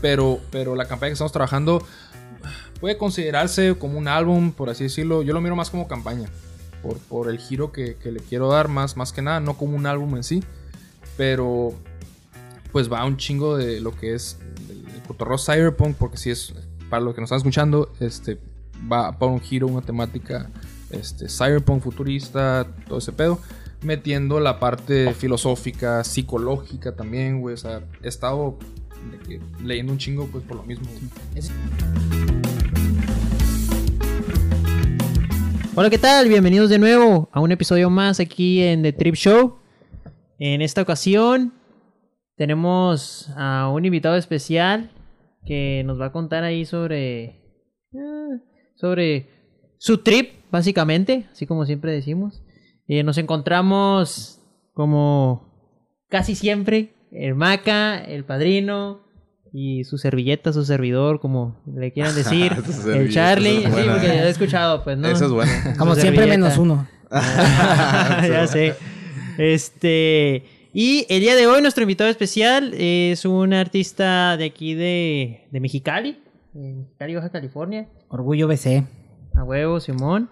pero, pero la campaña que estamos trabajando puede considerarse como un álbum, por así decirlo. Yo lo miro más como campaña, por, por el giro que, que le quiero dar, más, más que nada, no como un álbum en sí, pero pues va un chingo de lo que es el, cotorreo cyberpunk, porque si es, para los que nos están escuchando, este, va para un giro, una temática este, cyberpunk futurista, todo ese pedo. Metiendo la parte filosófica, psicológica también, güey. O sea, he estado leyendo un chingo, pues por lo mismo. Hola, ¿qué tal? Bienvenidos de nuevo a un episodio más aquí en The Trip Show. En esta ocasión tenemos a un invitado especial que nos va a contar ahí sobre eh, sobre su trip, básicamente, así como siempre decimos. Eh, nos encontramos como casi siempre el Maca, el padrino y su servilleta, su servidor, como le quieran decir, el Charlie, sí, porque ya he escuchado, pues, ¿no? Eso es bueno. Como Su siempre, servilleta. menos uno. ya sé. Este. Y el día de hoy, nuestro invitado especial es un artista de aquí de, de Mexicali, de Mexicali, Baja California. Orgullo BC. A huevo, Simón.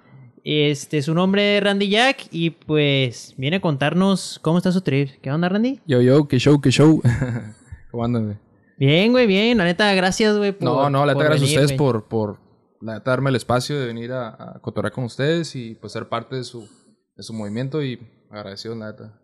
Este, su nombre es Randy Jack y pues viene a contarnos cómo está su trip. ¿Qué onda, Randy? Yo, yo, que show, que show. ¿Cómo andan? Bien, güey, bien. La neta, gracias, güey. por- No, no, la neta, gracias a ustedes güey. por, por la neta, darme el espacio de venir a, a cotorrear con ustedes y pues ser parte de su, de su movimiento y agradecido, la neta.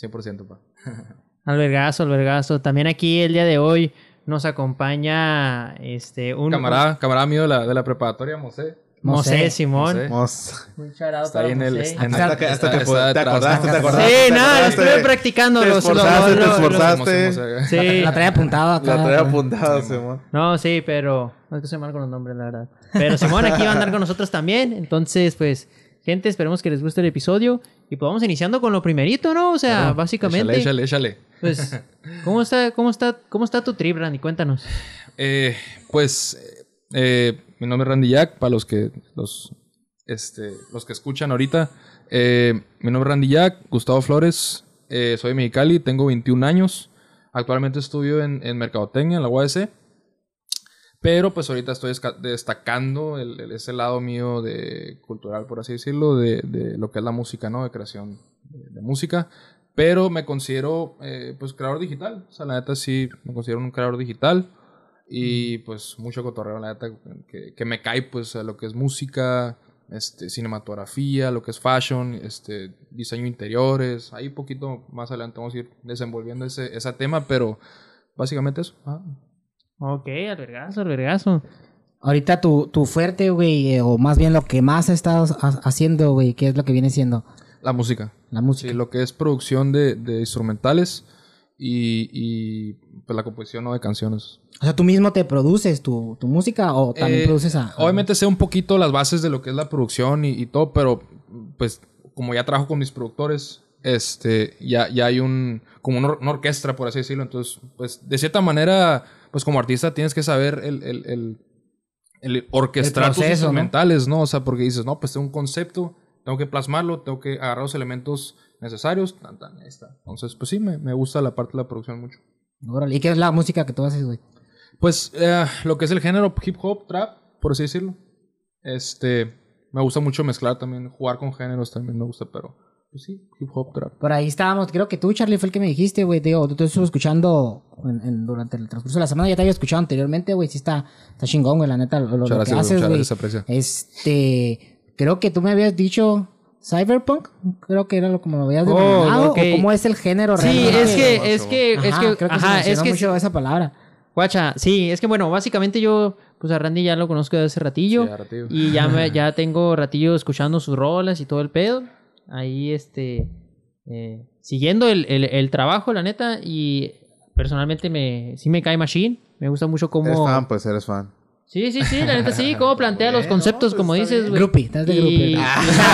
100%, pa. Albergazo, albergazo. También aquí el día de hoy nos acompaña este un Camarada, camarada mío de la, de la preparatoria, Mosé. Mosé, Mosé. Simón. Mosé. Vamos. Un shout out Está para ahí en el... Hasta que, hasta está- está te acordaste, te. Sí, te nada, estuve practicando Te los- esforzaste, lo- te lo- lo- esforzaste. Sí. La traía apuntado acá. La traía apuntada, Simón. No, sí, pero no es que soy mal con los nombres, la verdad. Pero Simón aquí va a andar con nosotros también. Entonces, pues, gente, esperemos que les guste el episodio. Y pues vamos iniciando con lo primerito, ¿no? O sea, básicamente. Échale, échale, échale. Pues, ¿cómo está, cómo está, cómo está tu trip, Randy? Cuéntanos. Eh, pues, eh, mi nombre es Randy Jack, para los que, los, este, los que escuchan ahorita. Eh, mi nombre es Randy Jack, Gustavo Flores, eh, soy de Mexicali, tengo 21 años. Actualmente estudio en, en Mercadotecnia, en la UAS. Pero pues ahorita estoy destacando el, el- ese lado mío de cultural, por así decirlo, de, de lo que es la música, ¿no? De creación de, de música. Pero me considero, eh, pues, creador digital. O sea, la neta sí, me considero un creador digital. Y pues mucho cotorreo, la neta, que, que me cae pues a lo que es música, este, cinematografía, lo que es fashion, este, diseño interiores. Ahí poquito más adelante vamos a ir desenvolviendo ese, ese tema, pero básicamente eso. Ah. Ok, albergazo, albergazo. Ahorita tu, tu fuerte, güey, eh, o más bien lo que más estás ha- haciendo, güey, ¿qué es lo que viene siendo? La música. La música. Sí, lo que es producción de, de instrumentales y, y, pues la composición ¿no? de canciones. O sea, tú mismo te produces tu, tu música o también Eh, produces a... a- Obviamente sé un poquito las bases de lo que es la producción y, y todo, pero pues como ya trabajo con mis productores, este, ya, ya hay un, como una, or- una orquesta, por así decirlo. Entonces, pues de cierta manera, pues como artista tienes que saber el, el, el, el orquestar El tus proceso, ¿no? instrumentales, ¿no? O sea, porque dices, no, pues tengo un concepto, tengo que plasmarlo, tengo que agarrar los elementos necesarios, tan, tan, ahí está. Entonces, pues sí, me, me gusta la parte de la producción mucho. Órale, ¿Y qué es la música que tú haces, güey? Pues eh, lo que es el género hip hop, trap, por así decirlo. Este, me gusta mucho mezclar también, jugar con géneros también me gusta, pero pues sí, hip hop, trap. Por ahí estábamos, creo que tú, Charlie, fue el que me dijiste, güey. Digo, tú te estuve escuchando en- en- durante el transcurso de la semana, ya te había escuchado anteriormente, güey. Sí está, está chingón, güey, la neta, lo, lo Muchas que haces, güey. Este, creo que tú me habías dicho Cyberpunk, creo que era lo como lo habías Oh, denominado, ok. o cómo es el género Sí, realmente. es que, es que, es Ajá, que, creo que ajá, se es que, mucho esa palabra. guacha, sí, es que bueno, básicamente yo, pues a Randy ya lo conozco desde hace. Sí, ratillo. Y ya, me, ya tengo ratillo escuchando sus rolas y todo el pedo. Ahí, este, eh, siguiendo el, el, el trabajo, la neta, y personalmente me, sí me cae Machine. Me gusta mucho cómo... Eres fan, pues eres fan. Sí, sí, sí, la neta sí, cómo plantea los conceptos, pues como dices, güey. Groupie, estás de Y- groupie.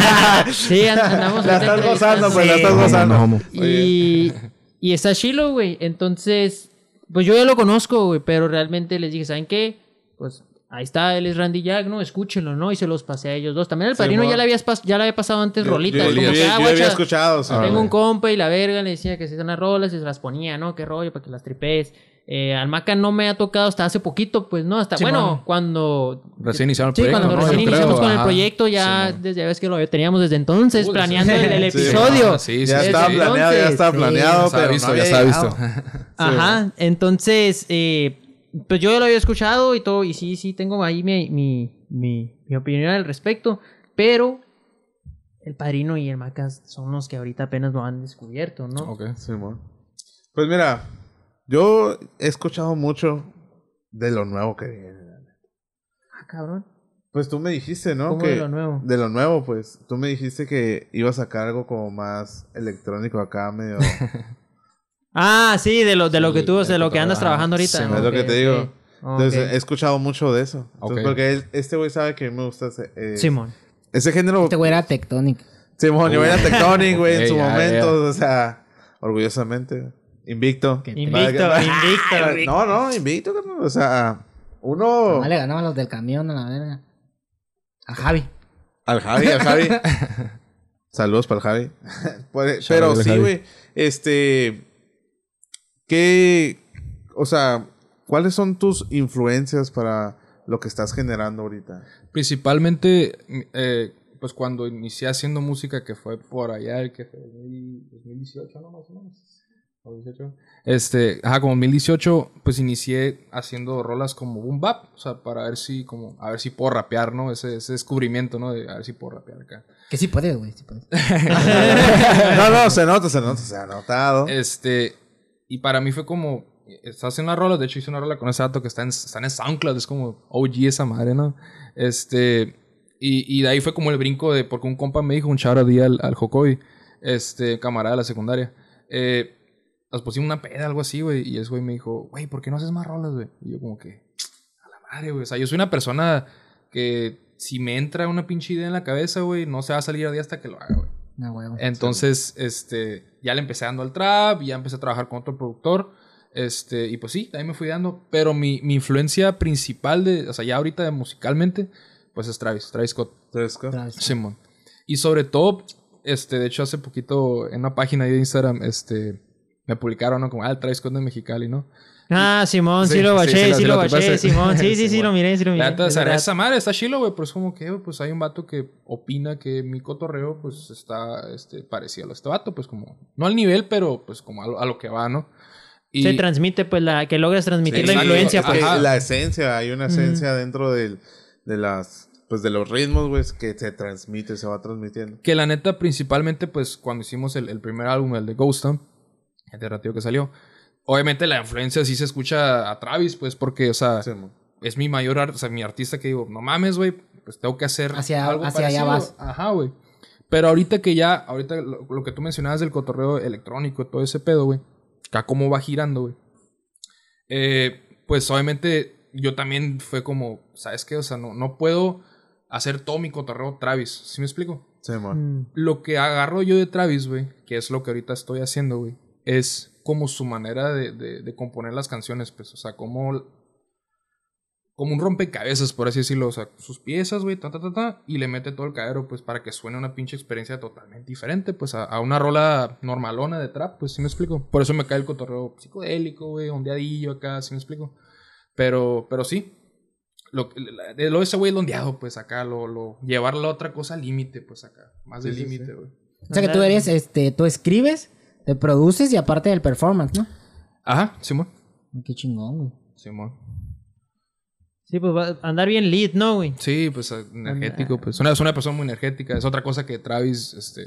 sí, and- andamos La estás gozando, pues, la Sí, estás gozando. Y, y está chilo, güey. Entonces, pues yo ya lo conozco, güey, pero realmente les dije, ¿saben qué? Pues ahí está, él es Randy Jack, ¿no? Escúchenlo, ¿no? Y se los pasé a ellos dos. También al padrino Simón. ya le, habías ya le había pasado antes Yo- rolitas. yo- como yo- que, yo ah, había guacha, escuchado, sí. Tengo Ah, un compa y la verga le decía que se hacían las rolas y se las ponía, ¿no? Qué rollo, para que las tripes. Eh, Almaca no me ha tocado hasta hace poquito, pues, ¿no? Hasta, Simón. bueno, cuando... Recién iniciaron el Sí, proyecto. cuando ¿no? recién iniciamos con el proyecto, ya, Simón. desde, ya ves que lo teníamos desde entonces, Uy, planeando el, el sí, episodio. sí, sí, ya sí, estaba sí. planeado, ya estaba sí, planeado, Ya estaba pero visto, no ya había estaba visto. Ajá, entonces, eh, pues yo lo había escuchado y todo, y sí, sí, tengo ahí mi, mi, mi, mi opinión al respecto, pero el padrino y el Macas son los que ahorita apenas lo han descubierto, ¿no? Ok. Simón. Pues mira, yo he escuchado mucho de lo nuevo que viene. Ah, cabrón. Pues tú me dijiste, ¿no? ¿Cómo que de lo nuevo? De lo nuevo, pues. Tú me dijiste que iba a sacar algo como más electrónico acá, medio... Ah, sí, de lo, de lo Sí, que tú, de lo que andas trabajando ahorita. sí, ¿no? es lo que te digo. Entonces, he escuchado mucho de eso. Entonces. Porque él- este güey sabe que me gusta ese, eh, Simón. ese género. Este güey era Tectonic. Simón, yo era Tectonic, güey, en su momento. O sea, orgullosamente. Invicto. Invicto, Vale, invicto. No, no, invicto. O sea, uno. No le ganaban los del camión a la verga. A Javi. Al Javi, al Javi. Saludos para el Javi. Pero al sí, güey. Este. ¿Qué. O sea, ¿cuáles son tus influencias para lo que estás generando ahorita? Principalmente, eh, pues cuando inicié haciendo música, que fue por allá, el que fue 2000 2018, ¿no? Más o menos. ¿O 18? Este, ajá, como 2018, pues inicié haciendo rolas como boom bap, o sea, para ver si, como, a ver si puedo rapear, ¿no? Ese, ese descubrimiento, ¿no? De a ver si puedo rapear acá. Que sí puedes, güey. Sí puedes. no, no, se nota, se nota, se ha notado. Este, y para mí fue como, estás haciendo una rola, de hecho hice una rola con ese dato que está en, está en SoundCloud, es como OG esa madre, ¿no? Este, y, y de ahí fue como el brinco de, porque un compa me dijo, un shout out al, al Jocoy, este, camarada de la secundaria, eh, nos pusimos una peda, algo así, güey, y ese güey me dijo, güey, ¿por qué no haces más rolas, güey? Y yo como que, a la madre, güey, o sea, yo soy una persona que si me entra una pinche idea en la cabeza, güey, no se va a salir a día hasta que lo haga, güey. No, güey. Entonces, este, ya le empecé dando al trap, ya empecé a trabajar con otro productor. Este, y pues sí, ahí me fui dando. Pero mi, mi influencia principal de, o sea, ya ahorita musicalmente, pues es Travis, Travis Scott. Entonces, ¿qué? Travis. Simón. Y sobre todo, este, de hecho, hace poquito en una página ahí de Instagram, este, me publicaron, ¿no? Como, ah, el Travis Scott de Mexicali, ¿no? Ah, Simón, sí, Sí, lo baché, sí sí, lo- sí lo lo baché. Simón. Sí, sí, sí, lo miré, sí lo miré. La neta, es esa madre está chilo, güey, pero es como que, pues hay un vato que opina que mi cotorreo, pues está, este, parecido a este vato, pues como, no al nivel, pero pues como a lo, a lo que va, ¿no? Y, Se transmite, pues, la, que logras transmitir Sí, la influencia, pues. Que la esencia, hay una esencia dentro del, de las, pues de los ritmos, güey, que se transmite, se va transmitiendo. Que la neta, principalmente, pues cuando hicimos el, el primer álbum, el de Ghost Town, el de ratito que salió, obviamente la influencia sí se escucha a Travis, pues porque, o sea, Sí, es mi mayor, art- o sea, mi artista que digo, no mames, güey, pues tengo que hacer Hacia- algo hacia allá parecido". vas. Ajá, güey. Pero ahorita que ya, ahorita lo, lo que tú mencionabas del cotorreo electrónico, todo ese pedo, güey, acá cómo va girando, güey. Eh, pues obviamente yo también fue como, ¿sabes qué? O sea, no, no puedo hacer todo mi cotorreo Travis, ¿sí me explico? Sí, mo. Mm. Lo que agarro yo de Travis, güey, que es lo que ahorita estoy haciendo, güey, es como su manera de, de, de componer las canciones, pues, o sea, como como un rompecabezas, por así decirlo, o sea, sus piezas, güey, ta, ta, ta, ta, y le mete todo el cadero, pues, para que suene una pinche experiencia totalmente diferente, pues, a, a una rola normalona de trap, pues, ¿sí me explico? Por eso me cae el cotorreo psicodélico, güey, ondeadillo acá, ¿sí me explico? Pero, pero sí, lo, lo ese güey el ondeado, pues, acá, lo, lo, llevar la otra cosa al límite, pues, acá, más del Sí, sí, límite, sí. güey. O sea que tú eres, este, tú escribes, te produces y aparte del performance, ¿no? Ajá, Simón, Qué chingón, güey. Simón. Sí, pues va a andar bien lead, ¿no, güey? Sí, pues energético, pues una, es una persona muy energética. Es otra cosa que Travis, este,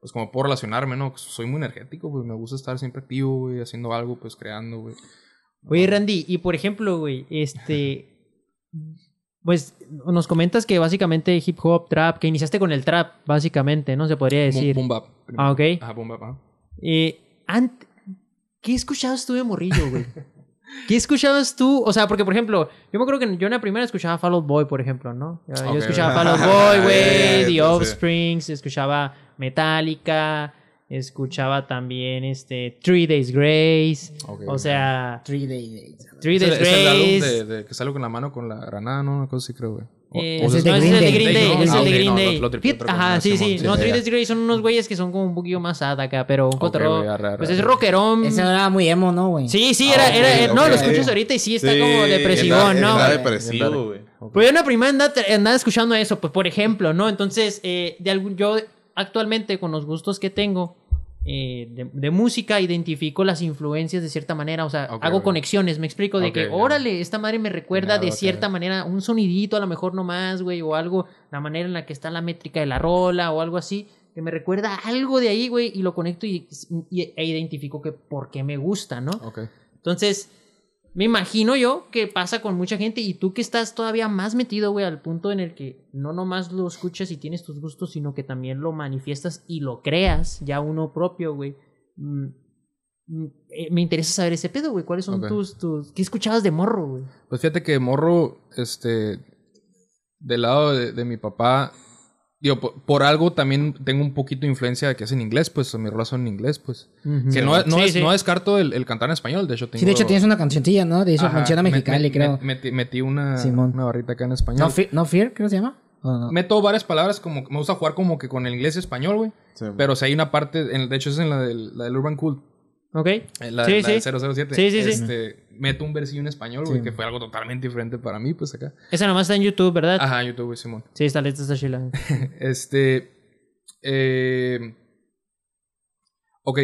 pues como puedo relacionarme, ¿no? Soy muy energético, pues me gusta estar siempre activo, güey, haciendo algo, pues creando, güey. Oye, Randy, y por ejemplo, güey, este. Pues nos comentas que básicamente hip hop, trap, que iniciaste con el trap, básicamente, ¿no? Se podría decir. Boom, boom bap. Ah, ok. Ajá, boom bap, ajá. Eh, ¿Qué escuchabas tú de morrillo, güey? ¿Qué escuchabas tú? O sea, porque, por ejemplo, yo me acuerdo que yo en la primera escuchaba Fall Out Boy, por ejemplo, ¿no? Yo, escuchaba Fall Out Boy, güey, The. Offsprings, escuchaba Metallica, Escuchaba también este Three Days Grace. O sea, Three Days. Three el, Days es el álbum Grace. de, de que sale con la mano con la granada, ¿no? Una cosa así creo, güey. Eh, es no, de Green Day. Green Day. es Ah, de Green Day. Ajá, sí, sí. No, Three. Days Grace son unos güeyes que son como un poquillo más sad acá, pero un Pues es rockerón. Ese era muy emo, ¿no, güey? Sí, sí, Ah, era, era, no, ok. lo escuchas ahorita y sí está Sí, como depresivo, ¿no? Está depresivo, güey. Pues yo en la primera andaba, andaba escuchando eso, pues por ejemplo, ¿no? Entonces, eh, de algún, yo actualmente con los gustos que tengo eh, de, de música identifico las influencias de cierta manera, o sea, hago conexiones, me explico, de que, órale, esta madre me recuerda de cierta manera un sonidito, a lo mejor nomás, güey, o algo, la manera en la que está la métrica de la rola o algo así, que me recuerda algo de ahí, güey, y lo conecto y, y- e identifico que por qué me gusta, ¿no? Ok. Entonces, me imagino yo que pasa con mucha gente y tú que estás todavía más metido, güey, al punto en el que no nomás lo escuchas y tienes tus gustos, sino que también lo manifiestas y lo creas ya uno propio, güey. Mm, mm, eh, me interesa saber ese pedo, güey. ¿Cuáles son tus, tus... ¿Qué escuchabas de morro, güey? Pues fíjate que morro, este, del lado de, de mi papá, digo, por, por algo también tengo un poquito de influencia de que es en inglés, pues mis rolas son en inglés, pues. Que no, no, Sí, es- sí. no descarto el, el cantar en español, de hecho tengo... Sí, de hecho tienes una cancioncilla, ¿no? De eso Ajá, menciona me- Mexicali, me- creo. me- metí, metí una, Simón. una barrita acá en español. No, Fear, no Fear, creo que se llama. Meto varias palabras como... Me gusta jugar como que con el inglés y español, güey. Sí. Pero si hay una parte, en- de hecho es en la del, la del Urban Cool. ¿Ok? eh, La, Sí, la sí. del 007. Sí, sí, sí. Este, meto un versillo en español, güey, Sí. que fue algo totalmente diferente para mí, pues acá. Esa nomás está en YouTube, ¿verdad? Ajá, YouTube, güey, Simón. Sí, está lista, está chila. Este. eh, ok.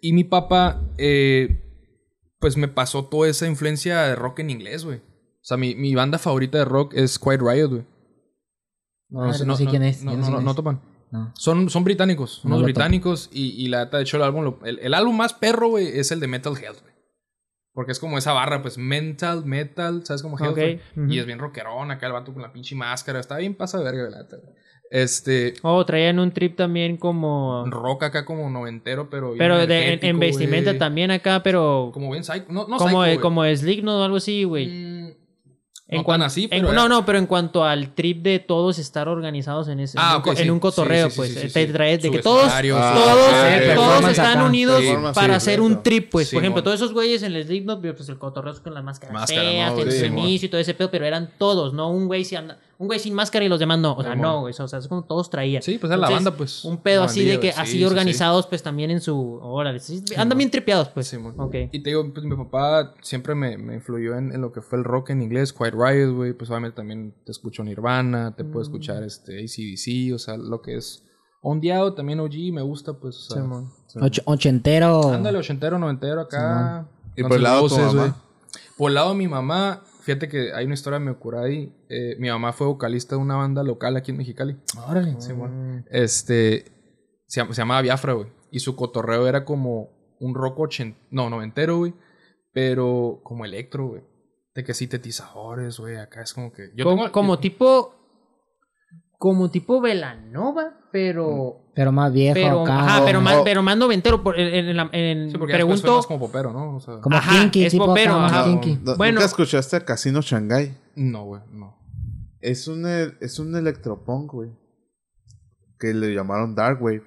Y mi papá, eh, pues me pasó toda esa influencia de rock en inglés, güey. O sea, mi, mi banda favorita de rock es Quiet Riot, güey. No, no, sé quién es. No, no, sé no, quién no es. topan. No. Son, son británicos, No unos británicos. Y, y la neta, de hecho, el álbum, lo- el, el álbum más perro, güey, es el de Metal Health, güey. Porque es como esa barra, pues, mental, metal, ¿sabes? Como Health. Y es bien rockerón acá el vato con la pinche máscara. Está bien pasa de verga, la neta. Este, Oh, traían un trip también como... rock acá como noventero, pero Pero de, en, vestimenta también acá, pero... Como bien psycho. No, no como, psycho, eh, como Slipknot o algo así, güey. Mm, En no cuan- tan así, en- no, no, pero en cuanto al trip de todos estar organizados en ese Ah, en, un, en un cotorreo, Sí, sí, sí, pues sí, te traes de que todos Ah, todos, están unidos para hacer un trip, pues. Por ejemplo, todos esos güeyes en el Slipknot, pues el cotorreo es con las máscaras Máscara, feas, ¿no? el inicio y todo ese pedo, pero eran todos, no un güey sin, un güey sin máscara y los demás no. O sea, no, güey. O sea, es como todos traían. Sí, pues era la banda, pues. Un pedo así de que así Sí, sí, sí. organizados, pues también en su. Órale, sí, andan bien tripeados, pues. Simón. Ok. Y te digo, pues mi papá siempre me, me influyó en, en lo que fue el rock en inglés, Quiet Riot, güey. Pues obviamente también te escucho Nirvana, te puedo escuchar este ACDC, o sea, lo que es ondeado, también OG, me gusta, pues, o sea. Simón. Och- ochentero. Ándale, ochentero, noventero acá. ¿Y por el lado de tu mamá? Por el lado de mi mamá, fíjate que hay una historia me ocurrió ahí. Eh, mi mamá fue vocalista de una banda local aquí en Mexicali. Órale. Simón. Este. Se, llama- se llamaba Biafra, güey. Y su cotorreo era como un rock ochenta. No, noventero, güey. Pero como electro, güey. De que sintetizadores, güey. Acá es como que. Yo como, tengo- como yo- tipo. Como tipo Velanova, pero. Pero más viejo Pero, acá. ajá, pero o- más, o- pero más noventero. Por, en, en la- en- Sí, porque pregunto. más como popero, ¿no? O sea, Como Ajá, kinky, es tipo popero, acá, más ajá. kinky. ¿No- Bueno. ¿Nunca escuchaste Casino Shanghai? No, güey, no. Es un, e- es un electropunk, güey. Que le llamaron Dark Wave.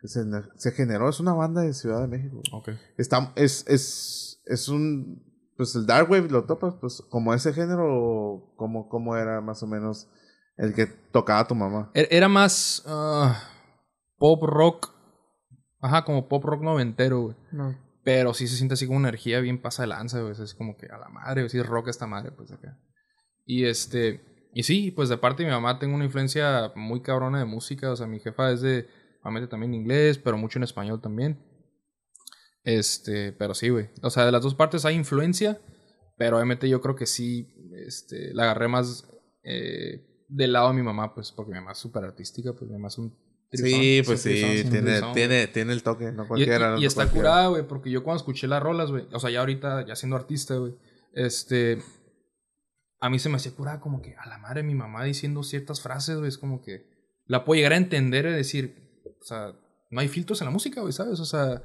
Que se, se generó, es una banda de Ciudad de México. Ok. Está, es, es, es un. Pues el Dark Wave lo topas, pues como ese género, como, como era más o menos el que tocaba tu mamá. Er- Era más. ah, pop rock. Ajá, como pop rock noventero, güey. No. Pero sí se siente así como una energía bien pasa de lanza, güey. Es como que a la madre, güey. Sí es rock esta madre, pues acá. Y este. Y sí, pues de parte de mi mamá tengo una influencia muy cabrona de música. O sea, mi jefa es de. Obviamente también inglés, pero mucho en español también. Este, pero sí, güey. O sea, de las dos partes hay influencia. Pero obviamente yo creo que sí. Este, la agarré más. eh, del lado de mi mamá, pues, porque mi mamá es súper artística, pues mi mamá es un. Sí, pues sí, tiene, tiene, tiene el toque, no y, cualquiera. y- y no está cualquiera. curada, güey, porque yo cuando escuché las rolas, güey, o sea, ya ahorita, ya siendo artista, güey, este, a mí se me hacía curada como que a la madre mi mamá diciendo ciertas frases, güey, es como que la puedo llegar a entender y decir, o sea, no hay filtros en la música, güey, ¿sabes? O sea,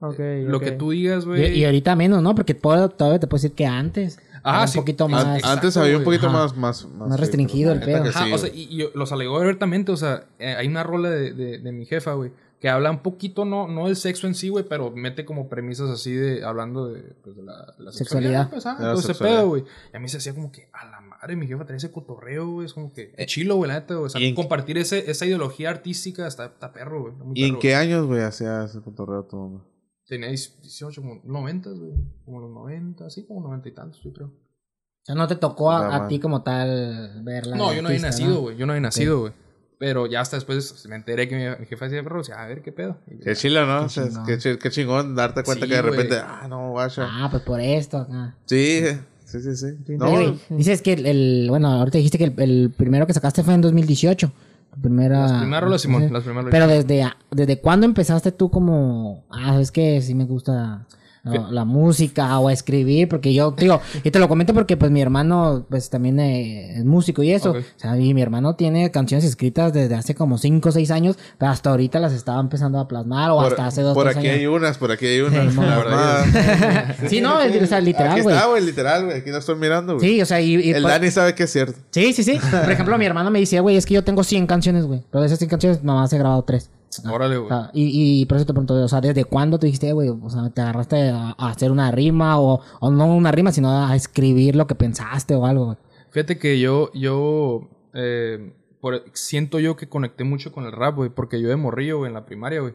Lo que tú digas, güey. y ahorita menos, ¿no? Porque puedo- todavía te puedo decir que antes. Ah, era sí, un poquito más. An- exacto, Antes había un poquito más, más, más, Más restringido el pedo. Ajá, sí, o sea, y, los alegó abiertamente, o sea, eh, hay una rola de, de, de mi jefa, güey, que habla un poquito, no, no del sexo en sí, güey, pero mete como premisas así de, hablando de, pues, de la, la Sexualidad. pues, ah, De la todo ese sexualidad. pedo, güey. Y a mí se hacía como que, a la madre, mi jefa trae ese cotorreo, güey, es como que, es chilo, güey, la neta, güey. O sea, ¿Y en- compartir ese, esa ideología artística está, está perro, güey. ¿Y en qué años, güey, hacía ese cotorreo tu mamá? Tenía 18, como 90, güey, como los 90, así como 90 y tantos, yo creo. O sea, no te tocó a, a ti como tal verla. No, yo no había artista, nacido, güey. Yo no había nacido, güey. Pero ya hasta después me enteré que mi, mi jefa hacía perro. Decía, a ver qué pedo. Y Qué ya. chilo, ¿no? Qué O sea, chingón. qué, qué chingón darte cuenta Sí, que de repente, ah, no, guacha. Ah, pues por esto. acá. Sí, sí, sí, sí. No, dices que el, el- bueno, ahorita dijiste que el, el primero que sacaste fue en 2018. Tu primera. Las primeras rolas, Simón. Las primeras rolas. Pero desde, desde cuándo empezaste tú como, ah, sabes que sí me gusta la, la música o a escribir, porque yo digo, y te lo comento porque pues mi hermano pues también eh, es músico y eso, o sea, y mi hermano tiene canciones escritas desde hace como 5 o 6 años, pero hasta ahorita las estaba empezando a plasmar o por, hasta hace 2 por tres aquí años. hay unas, por aquí hay unas. Sí, la no. verdad. Sí, no, es- o sea, literal, Aquí güey. está, güey, literal, güey. Aquí lo estoy mirando, güey. Sí, o sea, y, y El pues- Dani sabe que es cierto. Sí, sí, sí. Por ejemplo, mi hermano me decía, güey, es que yo tengo 100 canciones, güey. Pero de esas 100 canciones, mamá se ha grabado 3. Órale, güey. y, y por eso te pregunto, o sea, ¿desde cuándo tú dijiste, güey? O sea, ¿te agarraste a, a hacer una rima o, o no una rima, sino a escribir lo que pensaste o algo, güey? Fíjate que yo, yo, eh, por- siento yo que conecté mucho con el rap, güey, porque yo de morrillo, güey, en la primaria, güey,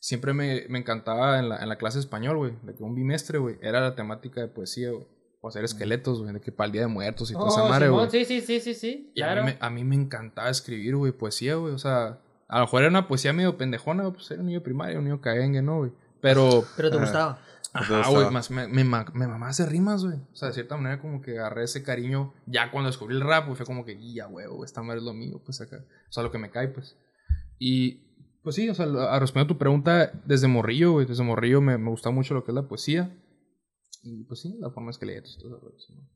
siempre me, me encantaba en la, en la clase de español, güey, de que un bimestre, güey, era la temática de poesía, güey, o hacer esqueletos, güey, de que para el Día de Muertos y toda esa madre, güey. Oh, sí, sí, sí, sí. Y a, mí me, a mí me encantaba escribir, güey, poesía, güey, o sea, a lo mejor era una poesía medio pendejona, pues era un niño primario, un niño cagengue, ¿no, güey? Pero... Pero te Ajá. gustaba. Ajá, güey, más me, me, me mamá hace rimas, güey. O sea, de cierta manera como que agarré ese cariño ya cuando descubrí el rap, güey, fue como que, ya, güey, esta madre es lo mío, pues acá. O sea, lo que me cae, pues. Y, pues sí, o sea, a responder a tu pregunta, desde morrillo, güey, desde morrillo me, me gusta mucho lo que es la poesía. Y, pues sí, la forma esqueletos, todo eso. ¿no?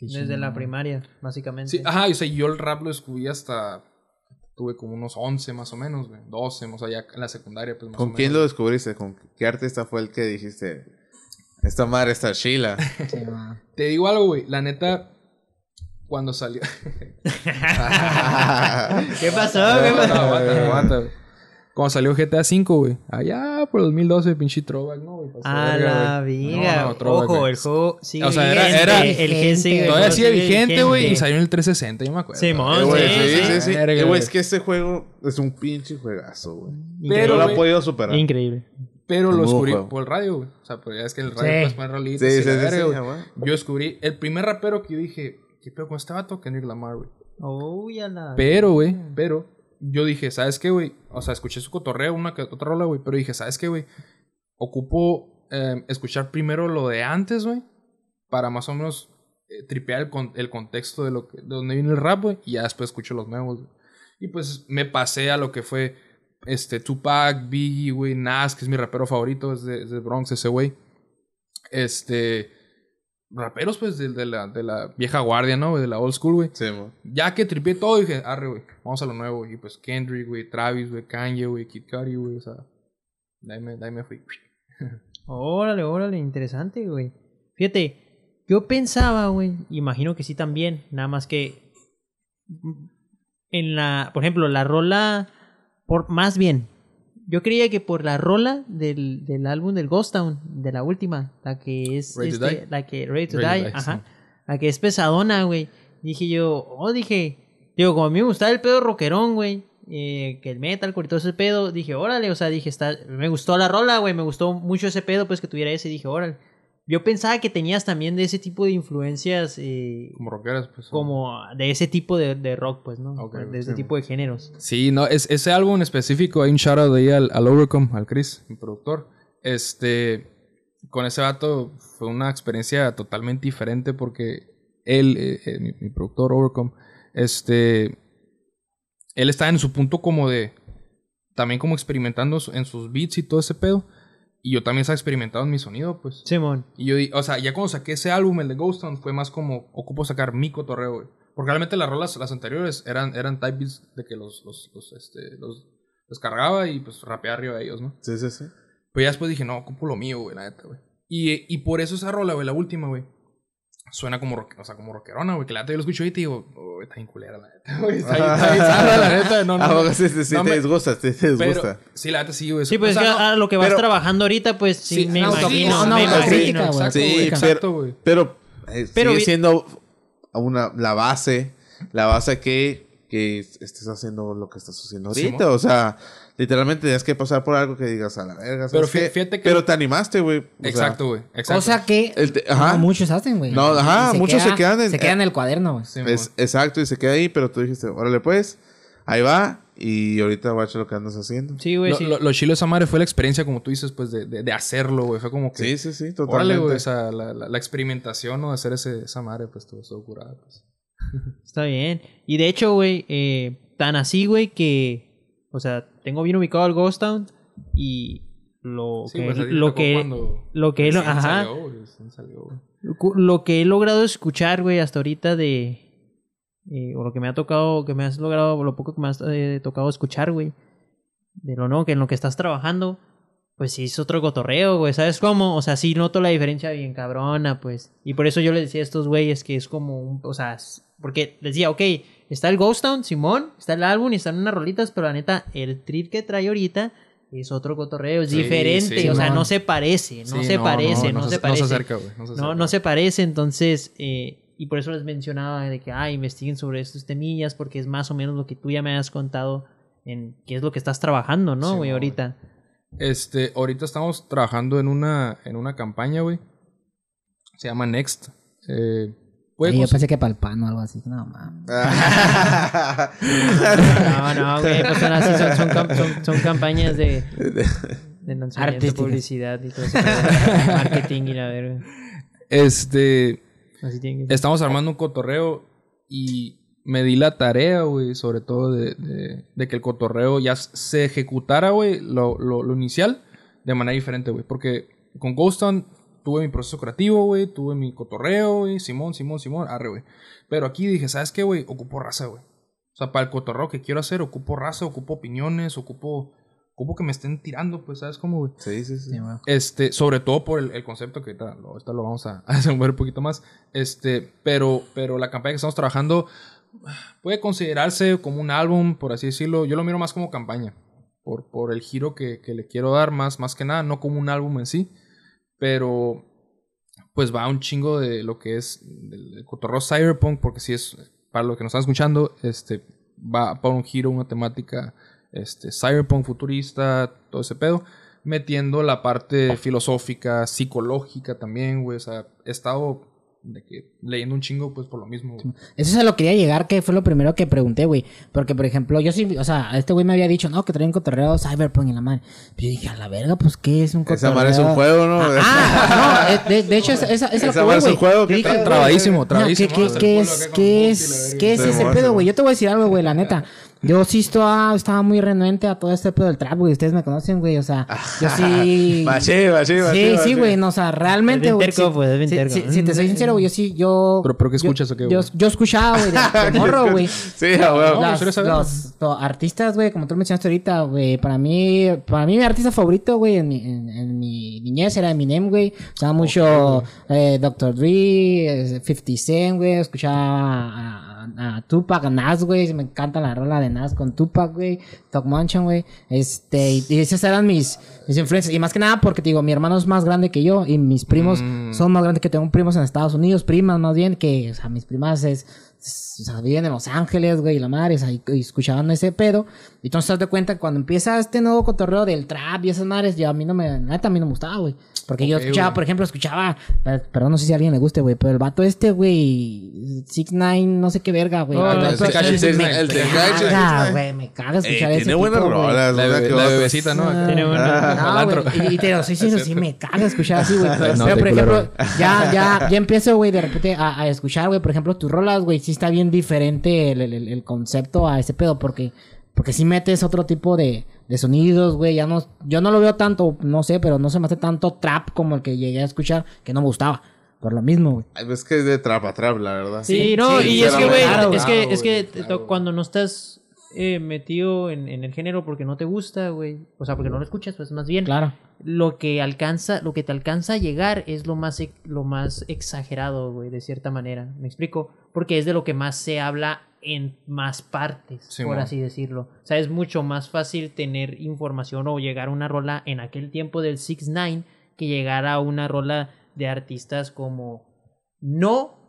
Desde la primaria, básicamente. Sí, ajá, o sea, yo el rap lo descubrí hasta, tuve como unos 11 más o menos, güey, 12, o sea, ya en la secundaria, pues más o ¿Con menos. quién lo descubriste? ¿Con qué artista fue el que dijiste? Esta madre está chila. Sí. Te digo algo, güey, la neta, cuando salió... ¿Qué pasó? No, ¿Qué no, pasó? aguanta, aguanta, güey. Cuando salió GTA V, güey. Allá por 2012, pinche throwback, ¿no, güey? A verga, la viga. No, no, throwback, Ojo, el juego sigue O sea, era- vigente, era- el sigue, el Todavía sigue vigente, güey. Y salió en el 360, yo me acuerdo. Simón, Eh, güey, sí, sí, sí. sí, sí. Verga, Eh, güey, es que este juego es un pinche juegazo, güey. Pero, no lo ha podido superar. Increíble. Pero lo descubrí juego. por el radio, güey. O sea, pues ya es que en el radio Sí. puedes poner rolitas. Sí, sí, sí. Yo descubrí el primer rapero que yo dije, ¿qué pedo con este vato? Kendrick Lamar, güey. Oh, ya la. Pero, güey, pero yo dije, ¿sabes qué, güey? O sea, escuché su cotorreo, una que otra rola, güey. Pero dije, ¿sabes qué, güey? Ocupo eh, escuchar primero lo de antes, güey. Para más o menos eh, tripear el, con- el contexto de, lo que, de donde viene el rap, güey. Y ya después escucho los nuevos, güey. Y pues me pasé a lo que fue este Tupac, Biggie, güey, Nas, que es mi rapero favorito, es de, es de Bronx ese güey. Este. Raperos, pues, de, de la, de la vieja guardia, ¿no? De la old school, güey. Sí. Ya que tripié todo, dije, arre, güey, vamos a lo nuevo. Y pues Kendrick, güey, Travis, güey, Kanye, güey, Kid Cudi, güey, o sea, de ahí me, de ahí me fui. Órale, órale, interesante, güey. Fíjate, yo pensaba, güey, imagino que sí también, nada más que mm, en la, por ejemplo, la rola, por más bien, yo creía que por la rola del, del álbum del Ghost Town, de la última, la que es, Ready to este, Die. la que, Ready to Ready to Die, Die, ajá, sí. la que es pesadona, güey. Dije yo, oh, dije, digo, como a mí me gustaba el pedo rockerón, güey, eh, que el metal, y todo ese pedo, dije, órale, o sea, dije, está, me gustó la rola, güey, me gustó mucho ese pedo, pues que tuviera ese, dije, órale. Yo pensaba que tenías también de ese tipo de influencias, eh, Como rockeras, pues. como de ese tipo de, de rock, pues, ¿no? Ok, de ese sí. tipo de géneros. Sí, no, es, ese álbum en específico, hay un shout out ahí al, al Overcome, al Chris, mi productor. Este, con ese vato fue una experiencia totalmente diferente porque él, eh, eh, mi, mi productor Overcome, este, él estaba en su punto como de, también como experimentando en sus beats y todo ese pedo. Y yo también estaba experimentando en mi sonido, pues. Simón. Y yo, di- o sea, ya cuando saqué ese álbum, el de Ghost Town, fue más como, ocupo sacar mi cotorreo, güey. Porque realmente las rolas, las anteriores, eran, eran type beats de que los, los, los, este, los descargaba y pues rapeaba arriba de ellos, ¿no? Sí, sí, sí. Pero ya después dije, no, ocupo lo mío, güey, la neta, güey. Y, y por eso esa rola, güey, la última, güey, suena como, rock, o sea, como rockerona, güey. Que la neta yo lo escucho ahorita y digo, güey, está bien culera, la neta, güey. Está bien, zarra, la neta. No, no. ¿A no. poco sí, sí, sí No te me- disgusta? Sí te disgusta. Pero, sí, la neta sí, güey. Sí, pues O sea, es que no- a lo que vas pero- trabajando ahorita, pues sí, Sí, me no, imagino. no, me no, imagino. crítica, güey. Exacto, Sí, güey, pero- exacto, güey. Pero, eh, Pero sigue vi- siendo una, la base, la base que, que estés haciendo lo que estás haciendo ahorita. O sea, literalmente tienes que pasar por algo que digas a la verga. Pero Pero te animaste, güey. o sea, Exacto, güey. Exacto. Cosa que te- ajá. no muchos hacen, güey. No, ajá, muchos se quedan en- Se quedan en el cuaderno, güey. Sí, exacto, y se queda ahí, pero tú dijiste, órale pues, ahí va, y ahorita guacha lo que andas haciendo. Sí, güey, Lo, sí. lo, lo chilo de esa madre fue la experiencia, como tú dices, pues, de, de, de hacerlo, güey. Fue como que... Sí, sí, sí, Órale, totalmente. güey. O sea, la, la, la experimentación, ¿no? De hacer ese, esa madre, pues, estuvo, estuvo curada, pues. Está bien. Y de hecho, güey, eh, tan así, güey, que, o sea, tengo bien ubicado al Ghost Town y lo Sí, que, pues, lo que, lo que, ajá, salió, salió, lo que he logrado escuchar, güey, hasta ahorita de, eh, o lo que me ha tocado, que me has logrado, lo poco que me has eh, tocado escuchar, güey, de lo no, que en lo que estás trabajando, pues sí es otro cotorreo, güey, ¿sabes cómo? O sea, sí noto la diferencia bien cabrona, pues. Y por eso yo les decía a estos güeyes que es como un, o sea, porque decía, ok, está el Ghost Town, Simón, está el álbum y están unas rolitas, pero la neta, el trip que trae ahorita es otro cotorreo, es Sí, diferente, sí, o sea, no se parece, no Sí, se parece, no, se, parece. No se acerca, güey. No se No, acerca. no se parece, entonces, eh, y por eso les mencionaba de que, ah, investiguen sobre estos temillas, porque es más o menos lo que tú ya me has contado en qué es lo que estás trabajando, ¿no, güey, ahorita? Este, ahorita estamos trabajando en una, en una campaña, güey. Se llama Next. Eh, puede Ay, yo pensé que para el pan o algo así. No, mames. No, no, güey, pues son así, son, son, son- son campañas de, de lanzamiento, publicidad y todo eso, marketing y la verga. Este, Así tiene que ser. estamos armando un cotorreo y me di la tarea, güey, sobre todo de, de- de que el cotorreo ya se ejecutara, güey, lo, lo, lo inicial de manera diferente, güey. Porque con Ghost Town tuve mi proceso creativo, güey, tuve mi cotorreo, güey, Simón, Simón, Simón, arre, güey. Pero aquí dije, ¿sabes qué, güey? Ocupo raza, güey. O sea, para el cotorreo que quiero hacer, ocupo raza, ocupo opiniones, ocupo, ocupo que me estén tirando, pues, ¿sabes cómo, güey? sí, sí, sí. Este, sobre todo por el, el concepto que ahorita lo, ahorita lo vamos a, a desenvolver un poquito más. Este, pero, pero la campaña que estamos trabajando puede considerarse como un álbum, por así decirlo. Yo lo miro más como campaña. Por, por el giro que, que le quiero dar, más, más que nada, no como un álbum en sí. Pero pues va un chingo de lo que es el, cotorreo cyberpunk, porque si es, para los que nos están escuchando, este, va para un giro, una temática este, cyberpunk futurista, todo ese pedo, metiendo la parte filosófica, psicológica también, güey, o sea, he estado de que leyendo un chingo, pues por lo mismo, güey. Eso se lo quería llegar, que fue lo primero que pregunté, güey. Porque, por ejemplo, yo sí, o sea, este güey me había dicho, no, que traen cotorreo Cyberpunk en la madre. Pero yo dije, a la verga, pues, ¿qué es un cotorreo? Esa madre es un juego, ¿no? Ah, no, eh, de, de hecho, esa, esa, esa Esa madre es que un juego, güey, Trabadísimo, no, trabadísimo. ¿Qué, es, qué es, qué ese pedo, güey? Yo te voy a decir algo, güey, la neta. Yo sí estaba, estaba muy renuente a todo este pedo del trap, güey. Ustedes me conocen, güey. O sea, yo sí... Maché, Sí, maché, sí, maché. güey, no, o sea, realmente, Es güey. terco, sí- pues, es bien sí, terco. sí, Si te soy sincero, güey, yo sí, yo... Pero- pero ¿qué yo- escuchas o qué, Yo, güey? yo escuchaba, güey, de, de morro, güey. Sí, a huevo. No, Las- gustaría saberlo. los, los artistas, güey, como tú mencionaste ahorita, güey, para mí, para mí mi artista favorito, güey, en mi, en, en mi niñez era Eminem, güey. Escuchaba mucho eh, Dr. Dre, eh, 50 Cent, güey. Escuchaba a, Tupac, a Nas, güey. Me encanta la rola de Nas con Tupac, güey. Talk Mansion, güey. Este, y, y esas eran mis, mis influencias. Y más que nada porque, te digo, mi hermano es más grande que yo y mis primos Mm. son más grandes que tengo primos en Estados Unidos, primas más bien, que, o sea, mis primas es- o sea, viven en Los Ángeles, güey, y la madre, o sea, y, y escuchaban ese pedo. Y entonces te das de cuenta que cuando empieza este nuevo cotorreo del trap y esas madres, ya a mí no me, neta, a mí no me gustaba, güey. Porque yo Ok, escuchaba, güey. por ejemplo, escuchaba, eh, perdón, no sé si a alguien le guste, güey, pero el vato este, güey, Six Nine, no sé qué verga, güey. Oh, el pero- Tekashi me 69, el caga, 69. güey, me caga Ey, escuchar ese tiene buenas rolas. La, bebecita, ¿no? Tiene antro. güey. Y, te lo soy diciendo, sí me caga escuchar así, güey. Pero, por ejemplo, ya, ya, ya empiezo, güey, de repente a, a escuchar, güey. Por ejemplo, tus rolas, güey, sí está bien diferente el, el- concepto a ese pedo, porque, porque sí metes otro tipo de, de sonidos, güey. Ya no, yo no lo veo tanto, no sé, pero no se me hace tanto trap como el que llegué a escuchar, que no me gustaba. Por lo mismo, güey. Ay, Es que es de trap a trap, la verdad. Sí, no, sí, y es que, güey, claro, es que, claro, es que claro. cuando no estás eh, metido en, en el género porque no te gusta, güey, o sea, porque no lo escuchas, pues más bien, Claro. Lo que alcanza, lo que te alcanza a llegar es lo más, lo más exagerado, güey, de cierta manera, ¿me explico? Porque es de lo que más se habla en más partes, Sí, por así decirlo. O sea, es mucho más fácil tener información o llegar a una rola en aquel tiempo del 6 9 que llegar a una rola de artistas como no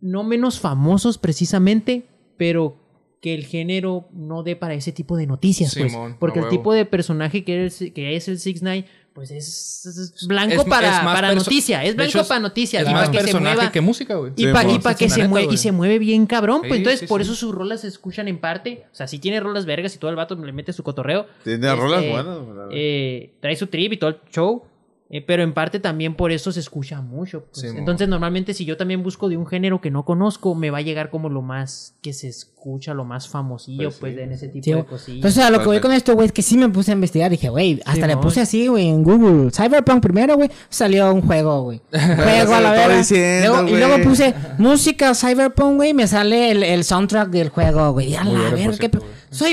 no menos famosos precisamente, pero que el género no dé para ese tipo de noticias, pues. Porque el huevo. tipo de personaje que es, que es el 6 9 pues es, es blanco Es- para, es para noticia, es blanco hecho, para noticia, Es y más para que se personaje mueva que música, güey. y Sí, para mo. que se neta, mueve y se mueve bien cabrón, pues entonces sí, por sí. eso sus rolas se escuchan en parte, o sea, si tiene rolas vergas y todo el vato le mete su cotorreo, Tiene Este, rolas buenas. eh, trae su trip y todo el show. Eh, pero en parte también por eso se escucha mucho. pues. Sí. Entonces, normalmente, si yo también busco de un género que no conozco, me va a llegar como lo más que se escucha, lo más famosillo, Pues pues, sí. en ese tipo Sí, de cosillas. Entonces, a lo que voy con esto, güey, es que sí me puse a investigar. Dije, güey, hasta le puse así, güey, en Google. Cyberpunk primero, güey, salió un juego, güey. Juego a la y luego puse música Cyberpunk, güey, me sale el, el soundtrack del juego, güey. Y a la verga, qué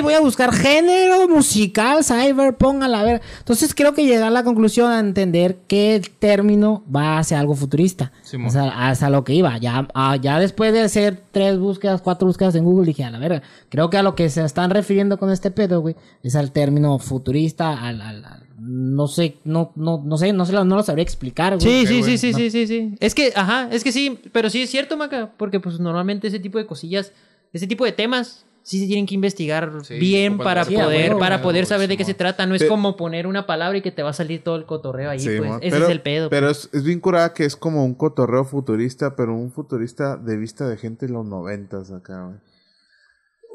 voy a buscar género musical Cyberpunk a la verga. Entonces, creo que llegar a la conclusión a entender que el término va hacia algo futurista. Simón. o sea, hasta lo que iba. Ya, ah, ya después de hacer tres búsquedas, cuatro búsquedas en Google, dije, a la verga. Creo que a lo que se están refiriendo con este pedo, güey, es al término futurista, al, al- al- no sé, no, no, no sé, no sé, no lo sabría explicar, güey. Sí, sí, güey. sí, sí, sí, sí, sí. Es que, ajá, es que sí, pero sí es cierto, Maca, porque pues normalmente ese tipo de cosillas, ese tipo de temas, sí se tienen que investigar Sí, bien para poder, para poder saber de qué se trata. No es como poner una palabra y que te va a salir todo el cotorreo ahí, Sí, pues. Ese Pero- es el pedo. Pero pues. es, es bien curada que es como un cotorreo futurista, pero un futurista de vista de gente de los noventas acá, güey.